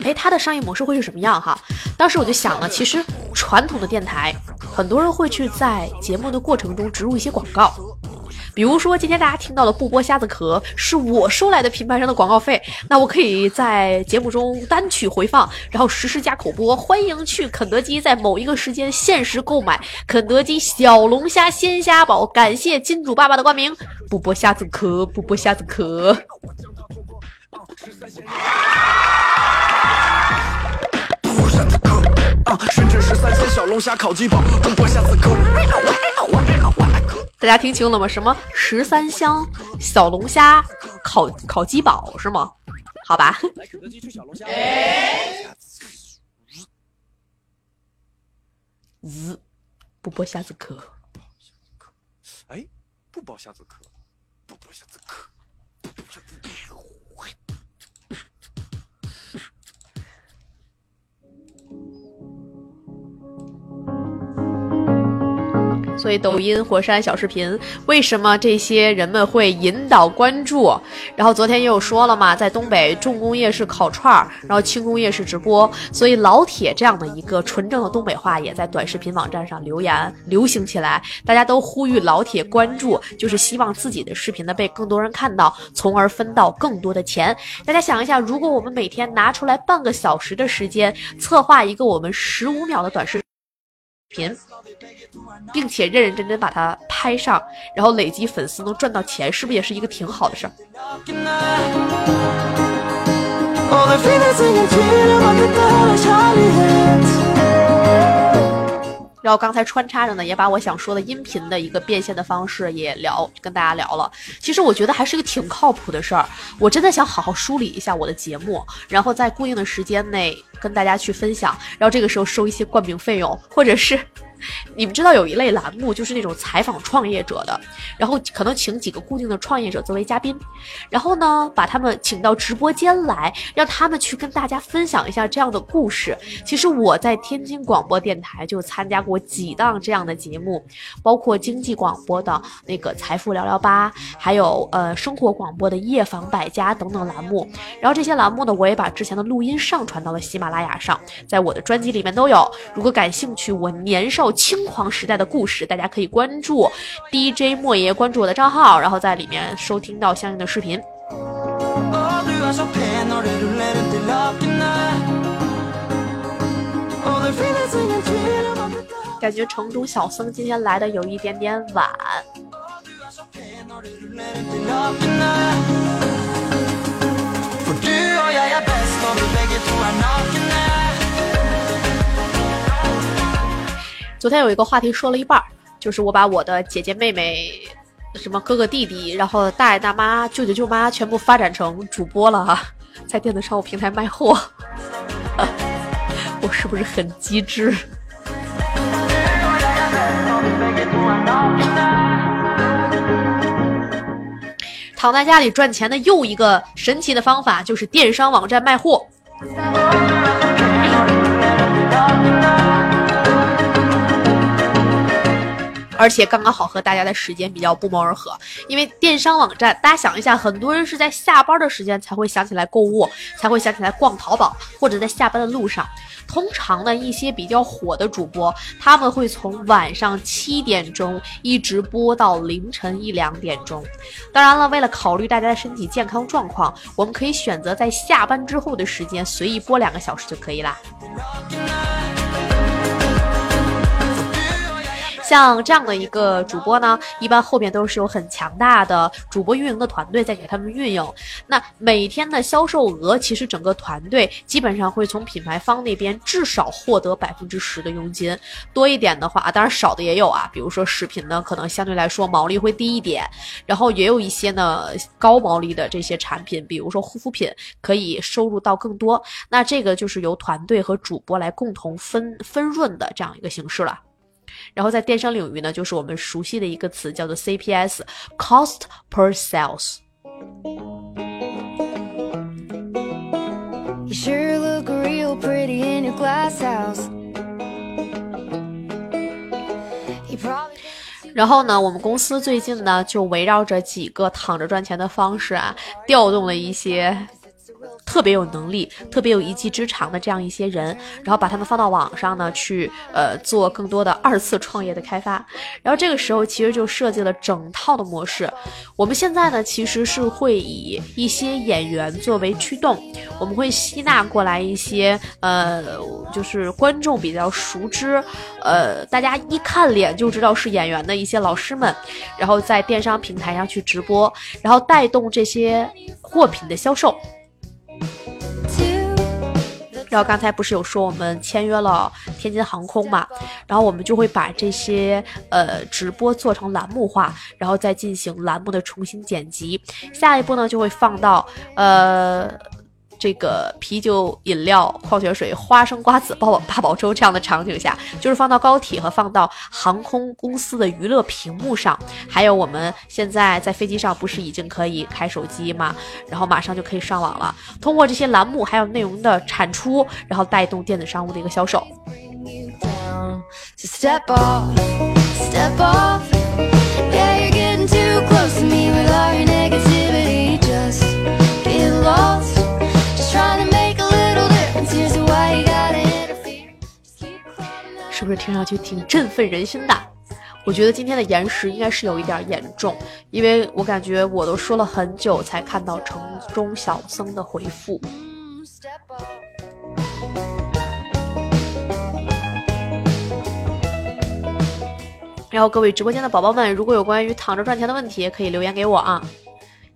哎，它的商业模式会是什么样哈？当时我就想了，其实传统的电台，很多人会去在节目的过程中植入一些广告。比如说，今天大家听到的不剥虾子壳是我收来的品牌商的广告费，那我可以在节目中单曲回放，然后实时加口播。欢迎去肯德基，在某一个时间限时购买肯德基小龙虾鲜虾堡。感谢金主爸爸的冠名，不剥虾子壳，不剥虾子壳。剥虾子壳，啊，深圳十三鲜小龙虾烤鸡堡，不剥虾子壳。大家听清了吗？什么十三香小龙虾烤烤鸡堡是吗？好吧。来肯德基吃小龙虾。滋，不剥虾子壳。哎，不剥虾子壳，不剥虾子壳，不剥虾子壳。所以抖音、火山小视频，为什么这些人们会引导关注？然后昨天也有说了嘛，在东北重工业是烤串儿，然后轻工业是直播，所以老铁这样的一个纯正的东北话也在短视频网站上留言流行起来，大家都呼吁老铁关注，就是希望自己的视频呢被更多人看到，从而分到更多的钱。大家想一下，如果我们每天拿出来半个小时的时间，策划一个我们十五秒的短视频。并且认认真真把它拍上，然后累积粉丝能赚到钱，是不是也是一个挺好的事儿？然后刚才穿插着呢，也把我想说的音频的一个变现的方式也聊，跟大家聊了。其实我觉得还是一个挺靠谱的事儿。我真的想好好梳理一下我的节目，然后在固定的时间内跟大家去分享，然后这个时候收一些冠名费用，或者是。你们知道有一类栏目就是那种采访创业者的，然后可能请几个固定的创业者作为嘉宾，然后呢把他们请到直播间来，让他们去跟大家分享一下这样的故事。其实我在天津广播电台就参加过几档这样的节目，包括经济广播的那个财富聊聊吧，还有呃生活广播的夜访百家等等栏目。然后这些栏目呢，我也把之前的录音上传到了喜马拉雅上，在我的专辑里面都有。如果感兴趣，我年少轻狂时代的故事，大家可以关注 DJ 莫爷，关注我的账号，然后在里面收听到相应的视频。感觉城中小僧今天来的有一点点晚。Du är bäst 昨天有一个话题说了一半儿，就是我把我的姐姐妹妹、什么哥哥弟弟，然后大爷大妈、舅舅舅妈全部发展成主播了哈，在电子商务平台卖货，我是不是很机智？躺在家里赚钱的又一个神奇的方法就是电商网站卖货。而且刚刚好和大家的时间比较不谋而合，因为电商网站，大家想一下，很多人是在下班的时间才会想起来购物，才会想起来逛淘宝，或者在下班的路上。通常呢，一些比较火的主播，他们会从晚上七点钟一直播到凌晨一两点钟。当然了，为了考虑大家的身体健康状况，我们可以选择在下班之后的时间随意播两个小时就可以啦。像这样的一个主播呢，一般后面都是有很强大的主播运营的团队在给他们运营。那每天的销售额，其实整个团队基本上会从品牌方那边至少获得百分之十的佣金，多一点的话，当然少的也有啊。比如说食品呢，可能相对来说毛利会低一点，然后也有一些呢高毛利的这些产品，比如说护肤品，可以收入到更多。那这个就是由团队和主播来共同分分润的这样一个形式了。然后在电商领域呢，就是我们熟悉的一个词叫做 CPS（Cost per Sales）。You sure look real pretty in your glass house. 然后呢，我们公司最近呢就围绕着几个躺着赚钱的方式啊，调动了一些特别有能力、特别有一技之长的这样一些人，然后把他们放到网上呢去呃做更多的二次创业的开发。然后这个时候其实就设计了整套的模式。我们现在呢其实是会以一些演员作为驱动，我们会吸纳过来一些呃就是观众比较熟知，呃大家一看脸就知道是演员的一些老师们，然后在电商平台上去直播，然后带动这些货品的销售。刚才不是有说我们签约了天津航空嘛，然后我们就会把这些呃直播做成栏目化，然后再进行栏目的重新剪辑。下一步呢就会放到呃。这个啤酒、饮料、矿泉水、花生、瓜子、八宝八宝粥这样的场景下，就是放到高铁和放到航空公司的娱乐屏幕上，还有我们现在在飞机上不是已经可以开手机吗？然后马上就可以上网了。通过这些栏目还有内容的产出，然后带动电子商务的一个销售。是不是听上去挺振奋人心的？我觉得今天的延时应该是有一点严重，因为我感觉我都说了很久才看到城中小僧的回复。然后各位直播间的宝宝们，如果有关于躺着赚钱的问题，可以留言给我啊，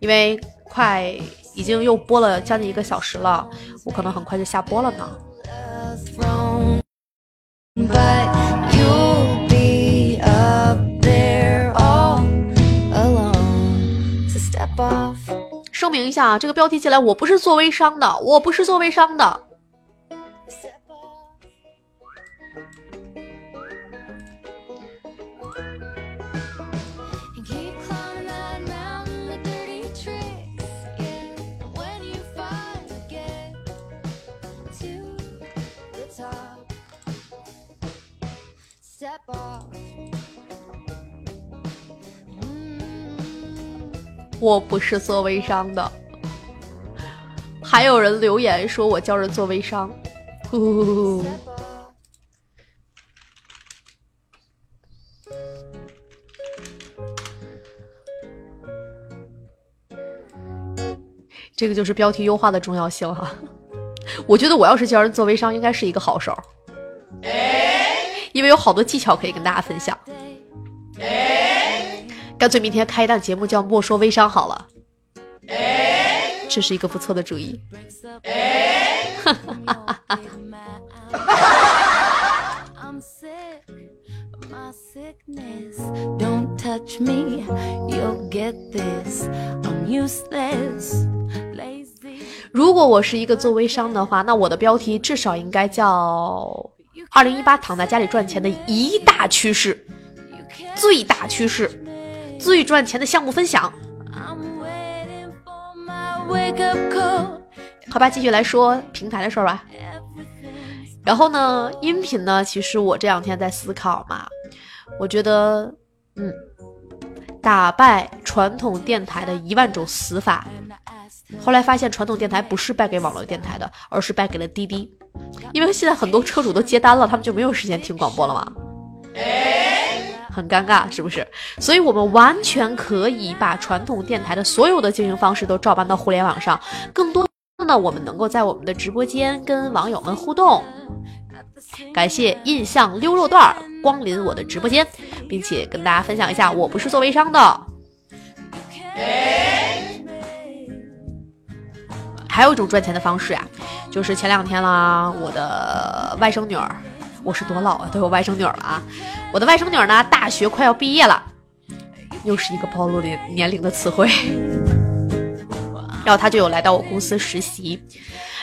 因为快已经又播了将近一个小时了，我可能很快就下播了呢。声明一下啊，这个标题进来我不是做微商的，我不是做微商的。我不是做微商的。还有人留言说我教人做微商，这个就是标题优化的重要性哈、我觉得我要是教人做微商，应该是一个好手，因为有好多技巧可以跟大家分享。干脆明天开一档节目叫《莫说微商》好了，这是一个不错的主意。如果我是一个做微商的话，那我的标题至少应该叫“二零一八躺在家里赚钱的一大趋势”，最大趋势，最赚钱的项目分享。好吧，继续来说平台的事儿吧。然后呢，音频呢，其实我这两天在思考嘛，我觉得，嗯，打败传统电台的一万种死法。后来发现，传统电台不是败给网络电台的，而是败给了滴滴，因为现在很多车主都接单了，他们就没有时间听广播了嘛。很尴尬，是不是？所以我们完全可以把传统电台的所有的经营方式都照搬到互联网上，更多的呢，我们能够在我们的直播间跟网友们互动。感谢印象溜肉段儿光临我的直播间，并且跟大家分享一下，我不是做微商的。还有一种赚钱的方式呀、就是前两天啦，我的外甥女儿，我是多老啊，都有外甥女儿了啊！我的外甥女儿呢，大学快要毕业了，又是一个暴露年年龄的词汇。然后她就有来到我公司实习，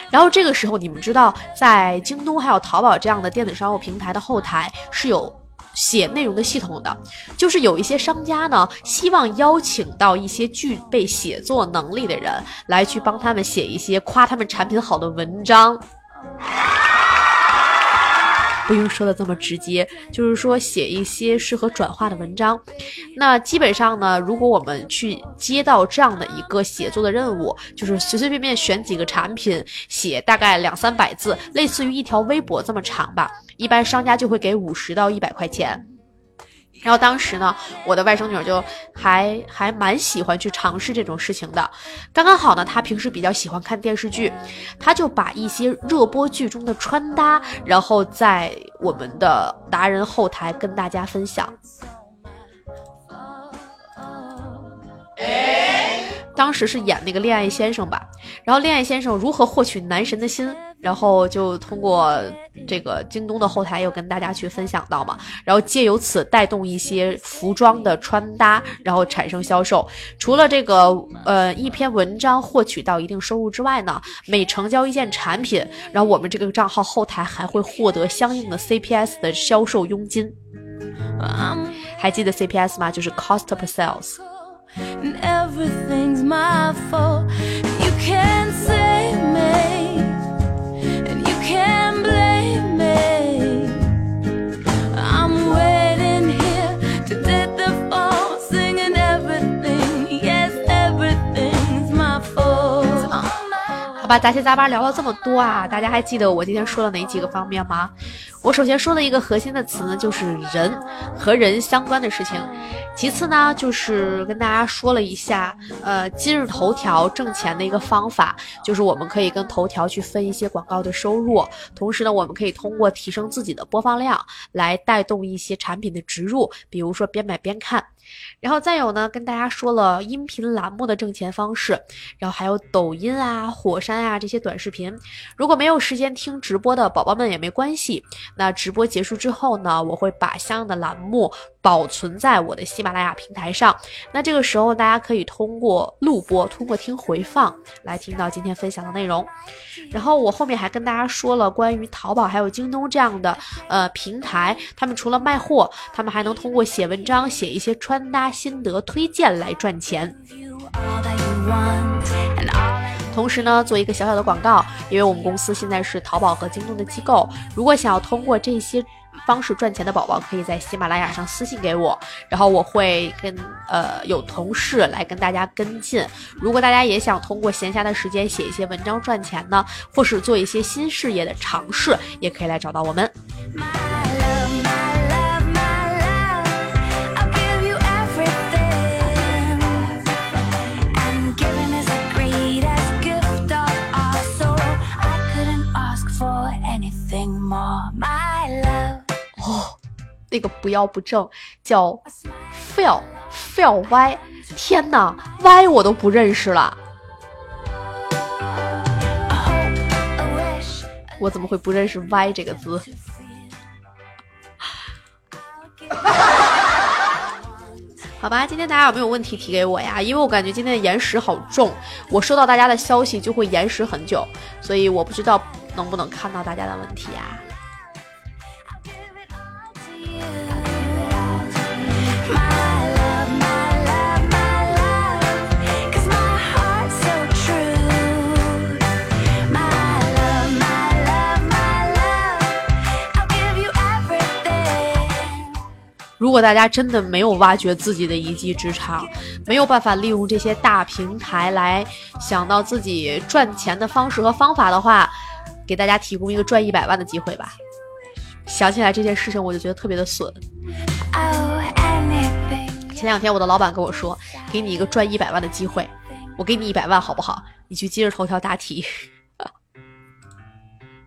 然后这个时候你们知道，在京东还有淘宝这样的电子商务平台的后台是有写内容的系统的，就是有一些商家呢，希望邀请到一些具备写作能力的人来去帮他们写一些夸他们产品好的文章。不用说的这么直接，就是说写一些适合转化的文章。那基本上呢，如果我们去接到这样的一个写作的任务，就是随随便便选几个产品，写大概两三百字，类似于一条微博这么长吧，一般商家就会给五十到一百块钱。然后当时呢，我的外甥女就还还蛮喜欢去尝试这种事情的。刚刚好呢，她平时比较喜欢看电视剧，她就把一些热播剧中的穿搭，然后在我们的达人后台跟大家分享。当时是演那个恋爱先生吧，然后恋爱先生如何获取男神的心，然后就通过这个京东的后台又跟大家去分享到嘛，然后借由此带动一些服装的穿搭，然后产生销售。除了这个呃一篇文章获取到一定收入之外呢，每成交一件产品，然后我们这个账号后台还会获得相应的 CPS 的销售佣金。还记得 CPS 吗？就是 cost per sales。and everything's my fault. You can save me, can 好吧，杂七杂八聊了这么多啊，大家还记得我今天说了哪几个方面吗？我首先说的一个核心的词呢，就是人和人相关的事情。其次呢，就是跟大家说了一下，呃，今日头条挣钱的一个方法，就是我们可以跟头条去分一些广告的收入，同时呢，我们可以通过提升自己的播放量来带动一些产品的植入，比如说边买边看。然后再有呢，跟大家说了音频栏目的挣钱方式，然后还有抖音啊、火山啊这些短视频。如果没有时间听直播的宝宝们也没关系，那直播结束之后呢，我会把相应的栏目保存在我的喜马拉雅平台上。那这个时候大家可以通过录播，通过听回放来听到今天分享的内容。然后我后面还跟大家说了关于淘宝还有京东这样的呃平台，他们除了卖货，他们还能通过写文章、写一些穿搭心得推荐来赚钱。同时呢，做一个小小的广告，因为我们公司现在是淘宝和京东的机构，如果想要通过这些方式赚钱的宝宝，可以在喜马拉雅上私信给我，然后我会跟呃有同事来跟大家跟进。如果大家也想通过闲暇的时间写一些文章赚钱呢，或是做一些新事业的尝试，也可以来找到我们。那个不要不正叫 fail fail 歪，天哪，歪我都不认识了。我怎么会不认识“ Y ”这个字？好吧，今天大家有没有问题提给我呀？因为我感觉今天的延时好重，我收到大家的消息就会延时很久，所以我不知道能不能看到大家的问题呀。如果大家真的没有挖掘自己的一技之长，没有办法利用这些大平台来想到自己赚钱的方式和方法的话，给大家提供一个赚一百万的机会吧。想起来这件事情，我就觉得特别的损。前两天我的老板跟我说，给你一个赚一百万的机会，我给你一百万好不好？你去今日头条答题。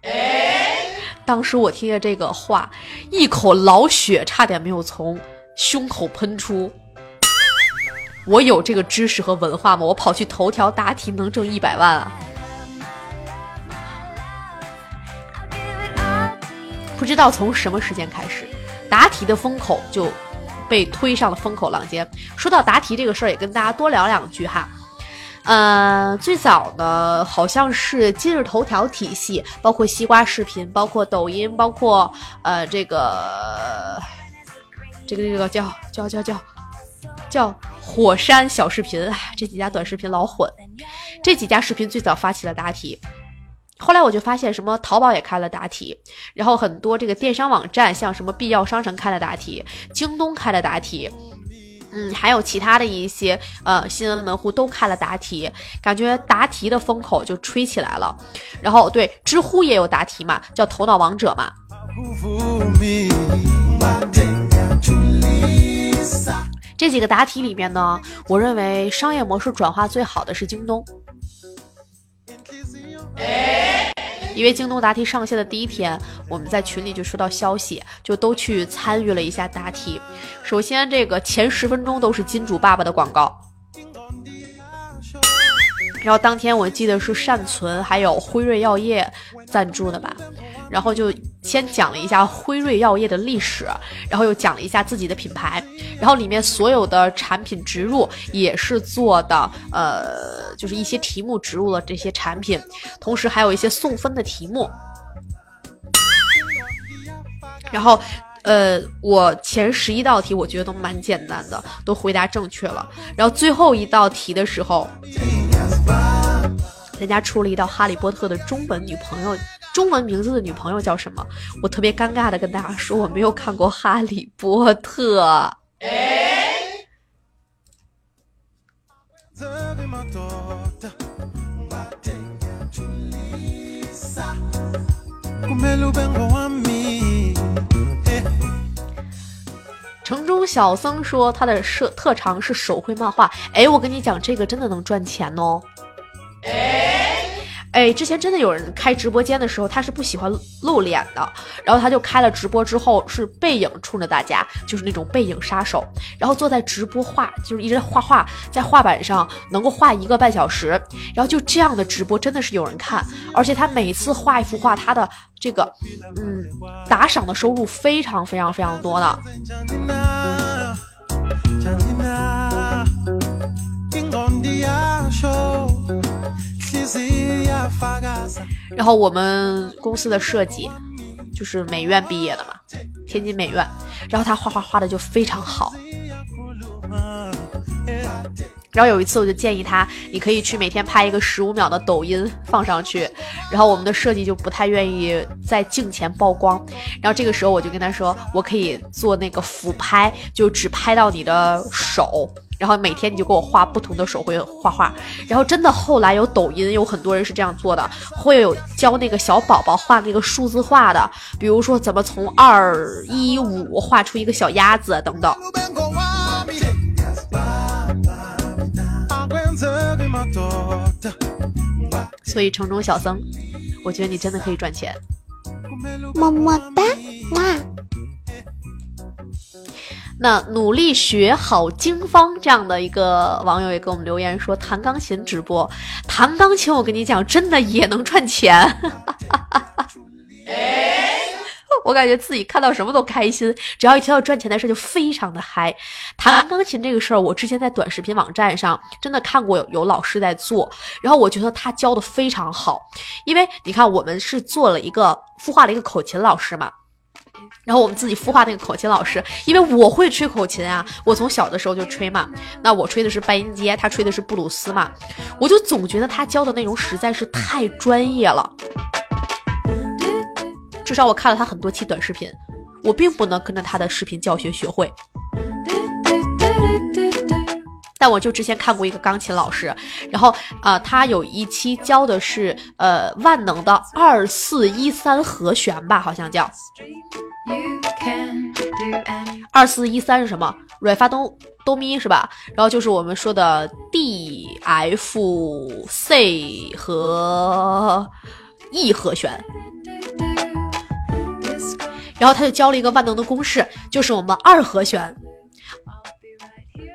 当时我听见这个话，一口老血差点没有从胸口喷出。我有这个知识和文化吗？我跑去头条答题能挣一百万啊！不知道从什么时间开始，答题的风口就被推上了风口浪尖。说到答题这个事儿，也跟大家多聊两句哈。呃，最早呢，好像是今日头条体系，包括西瓜视频，包括抖音，包括呃这个这个这个叫叫叫叫叫火山小视频，这几家短视频老混。这几家视频最早发起了答题，后来我就发现什么淘宝也开了答题，然后很多这个电商网站，像什么必要商城开了答题，京东开了答题。嗯，还有其他的一些呃新闻门户都开了答题，感觉答题的风口就吹起来了。然后对，知乎也有答题嘛，叫头脑王者嘛。这几个答题里面呢，我认为商业模式转化最好的是京东。因为京东答题上线的第一天，我们在群里就收到消息，就都去参与了一下答题。首先，这个前十分钟都是金主爸爸的广告，然后当天我记得是善存还有辉瑞药业赞助的吧，然后就先讲了一下辉瑞药业的历史，然后又讲了一下自己的品牌，然后里面所有的产品植入也是做的，呃，就是一些题目植入了这些产品，同时还有一些送分的题目，然后。呃，我前十一道题我觉得都蛮简单的，都回答正确了。然后最后一道题的时候，人家出了一道《哈利波特》的中文女朋友，中文名字的女朋友叫什么？我特别尴尬的跟大家说，我没有看过《哈利波特》。城中小僧说他的设特长是手绘漫画，哎，我跟你讲，这个真的能赚钱哦。哎，之前真的有人开直播间的时候，他是不喜欢露脸的，然后他就开了直播之后是背影冲着大家，就是那种背影杀手，然后坐在直播画，就是一直在画画，在画板上能够画一个半小时，然后就这样的直播真的是有人看，而且他每次画一幅画，他的这个嗯打赏的收入非常非常非常多的。然后我们公司的设计就是美院毕业的嘛，天津美院，然后他画画画的就非常好。然后有一次我就建议他，你可以去每天拍一个十五秒的抖音放上去。然后我们的设计就不太愿意在镜前曝光。然后这个时候我就跟他说，我可以做那个俯拍，就只拍到你的手。然后每天你就给我画不同的手绘画画，然后真的后来有抖音有很多人是这样做的，会有教那个小宝宝画那个数字画的，比如说怎么从二一五画出一个小鸭子等等。所以城中小僧，我觉得你真的可以赚钱。么么哒哇那努力学好经方这样的一个网友也给我们留言说，弹钢琴直播，弹钢琴我跟你讲，真的也能赚钱。我感觉自己看到什么都开心，只要一提到赚钱的事就非常的嗨。弹钢琴这个事儿，我之前在短视频网站上真的看过有有老师在做，然后我觉得他教的非常好，因为你看我们是做了一个孵化了一个口琴老师嘛，然后我们自己孵化那个口琴老师，因为我会吹口琴啊，我从小的时候就吹嘛。那我吹的是半音阶，他吹的是布鲁斯嘛，我就总觉得他教的内容实在是太专业了。至少我看了他很多期短视频，我并不能跟着他的视频教学学会。但我就之前看过一个钢琴老师，然后呃，他有一期教的是呃万能的二四一三和弦吧，好像叫。二四一三是什么？软发哆哆咪是吧？然后就是我们说的 D F C 和 E 和弦。然后他就教了一个万能的公式，就是我们二和弦，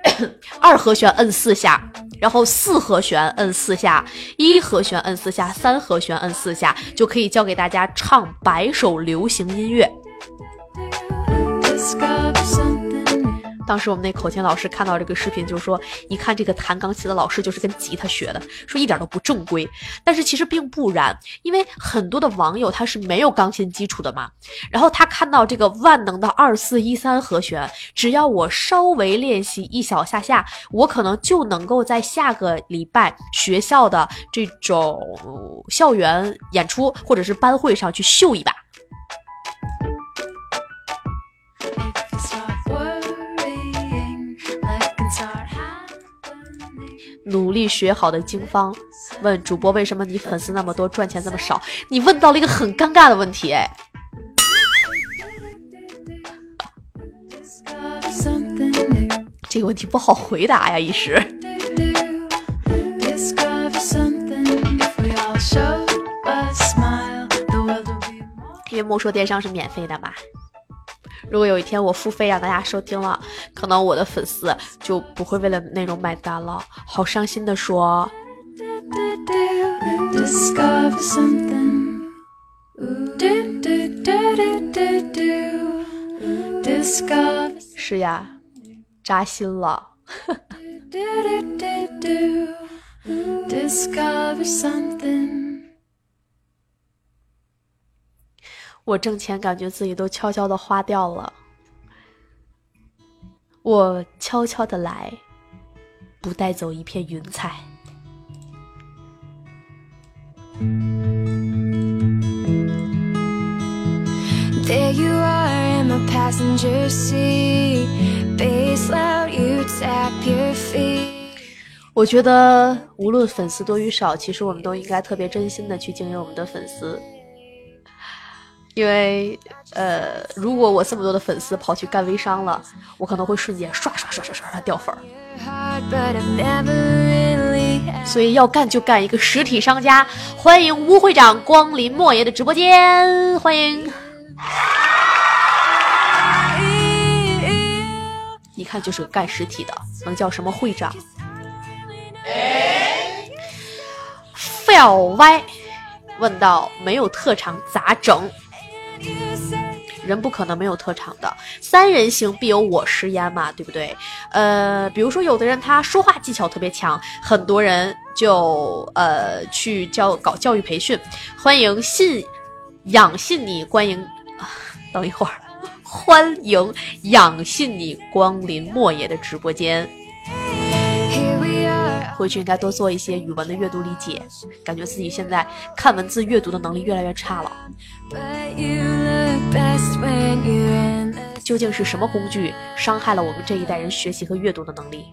二和弦摁四下，然后四和弦摁四下，一和弦摁四下，三和弦摁四下，就可以教给大家唱百首流行音乐。当时我们那口琴老师看到这个视频，就说：“一看这个弹钢琴的老师就是跟吉他学的，说一点都不正规。”但是其实并不然，因为很多的网友他是没有钢琴基础的嘛。然后他看到这个万能的二四一三和弦，只要我稍微练习一小下下，我可能就能够在下个礼拜学校的这种校园演出或者是班会上去秀一把。努力学好的经方问主播：“为什么你粉丝那么多，赚钱这么少？”你问到了一个很尴尬的问题，哎。这个问题不好回答呀，一时。因为莫说电商是免费的吧？如果有一天我付费让大家收听了，可能我的粉丝就不会为了内容买单了，好伤心的说。是呀，扎心了。Discover something. 我挣钱，感觉自己都悄悄的花掉了。我悄悄的来，不带走一片云彩。There you are in my passenger seat. Bass loud, you tap your feet. 我觉得无论粉丝多与少，其实我们都应该特别真心的去经营我们的粉丝，因为呃，如果我这么多的粉丝跑去干微商了，我可能会瞬间刷刷刷刷刷刷掉粉儿。所以要干就干一个实体商家。欢迎吴会长光临莫爷的直播间，欢迎。一看就是个干实体的，能叫什么会长？Fell 歪问道：没有特长咋整？人不可能没有特长的，三人行必有我师焉嘛，对不对？呃，比如说有的人他说话技巧特别强，很多人就呃去教搞教育培训。欢迎信养信你欢迎，等一会儿，欢迎养信你光临莫爷的直播间。回去应该多做一些语文的阅读理解，感觉自己现在看文字阅读的能力越来越差了。究竟是什么工具伤害了我们这一代人学习和阅读的能力？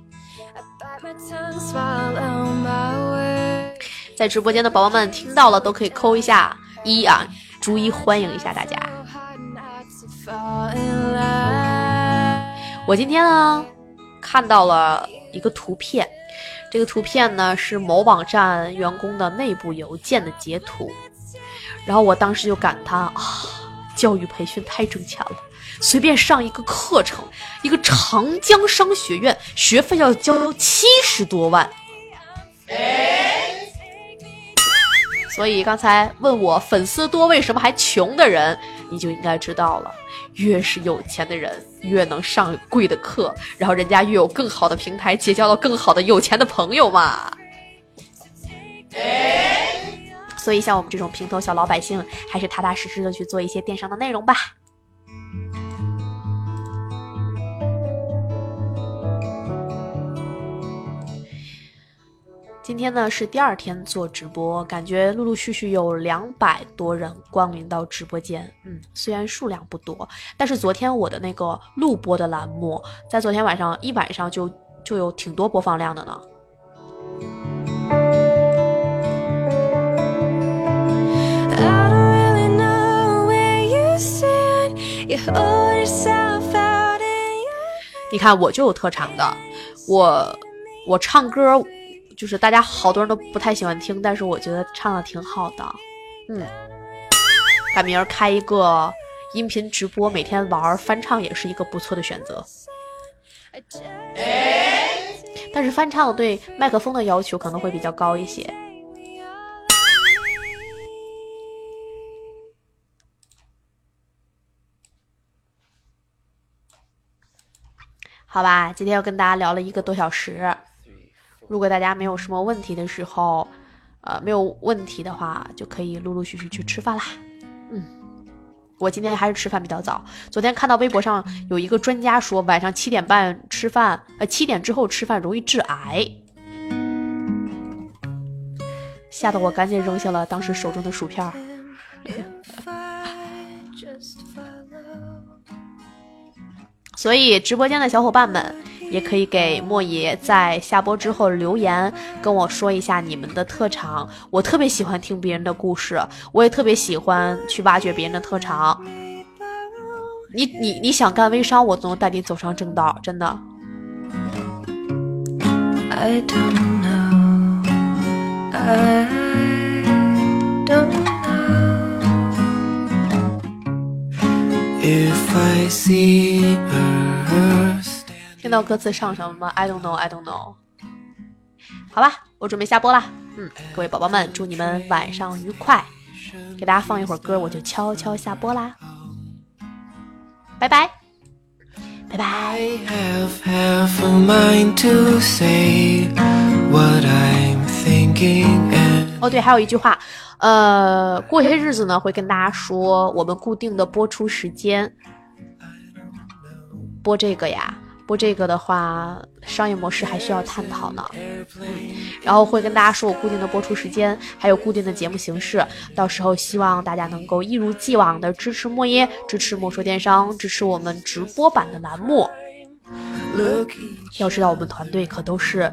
在直播间的宝宝们听到了都可以扣一下一啊，逐一欢迎一下大家。我今天呢看到了一个图片，这个图片呢是某网站员工的内部邮件的截图，然后我当时就感叹啊，教育培训太挣钱了。随便上一个课程，一个长江商学院学费要交七十多万。所以刚才问我粉丝多为什么还穷的人，你就应该知道了。越是有钱的人，越能上贵的课，然后人家越有更好的平台，结交到更好的有钱的朋友嘛。所以像我们这种平头小老百姓，还是踏踏实实的去做一些电商的内容吧。今天呢是第二天做直播，感觉陆陆续续有两百多人光临到直播间。嗯，虽然数量不多，但是昨天我的那个录播的栏目，在昨天晚上一晚上就就有挺多播放量的呢。你看我就有特长的，我我唱歌就是大家好多人都不太喜欢听，但是我觉得唱的挺好的。嗯，赶明儿开一个音频直播，每天玩翻唱也是一个不错的选择。但是翻唱对麦克风的要求可能会比较高一些。好吧，今天又跟大家聊了一个多小时。如果大家没有什么问题的时候，呃，没有问题的话，就可以陆陆续续去吃饭啦。嗯，我今天还是吃饭比较早。昨天看到微博上有一个专家说，晚上七点半吃饭，呃，七点之后吃饭容易致癌，吓得我赶紧扔下了当时手中的薯片儿。所以直播间的小伙伴们也可以给莫爷在下播之后留言，跟我说一下你们的特长。我特别喜欢听别人的故事，我也特别喜欢去挖掘别人的特长。你你你想干微商，我都能带你走上正道，真的。I don't know. I don't know. If I see her 听到歌词唱什么吗？I don't know, I don't know。好吧，我准备下播啦。嗯，各位宝宝们，祝你们晚上愉快。给大家放一会儿歌，我就悄悄下播啦。拜拜，拜拜。I have half a mind to say what thinking 哦，对，还有一句话，呃，过些日子呢会跟大家说我们固定的播出时间。播这个呀，播这个的话，商业模式还需要探讨呢。嗯，然后会跟大家说我固定的播出时间，还有固定的节目形式。到时候希望大家能够一如既往的支持莫耶，支持莫说电商，支持我们直播版的栏目。要知道，我们团队可都是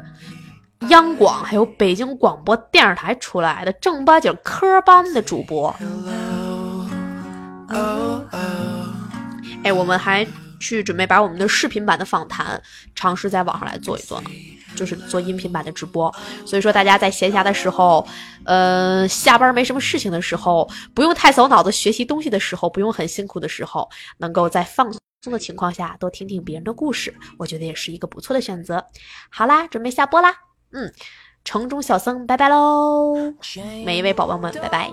央广还有北京广播电视台出来的正八经科班的主播。oh oh 哎，我们还去准备把我们的视频版的访谈尝试在网上来做一做呢，就是做音频版的直播。所以说，大家在闲暇的时候，呃，下班没什么事情的时候，不用太走脑子学习东西的时候，不用很辛苦的时候，能够在放松的情况下多听听别人的故事，我觉得也是一个不错的选择。好啦，准备下播啦，嗯，城中小僧拜拜喽，每一位宝宝们拜拜。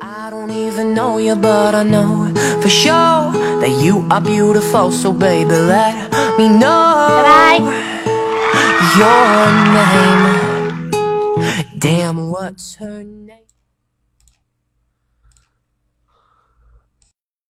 I don't even know you, but I know for sure that you are beautiful. So baby, let me know 拜拜。your name. Damn, what's her name?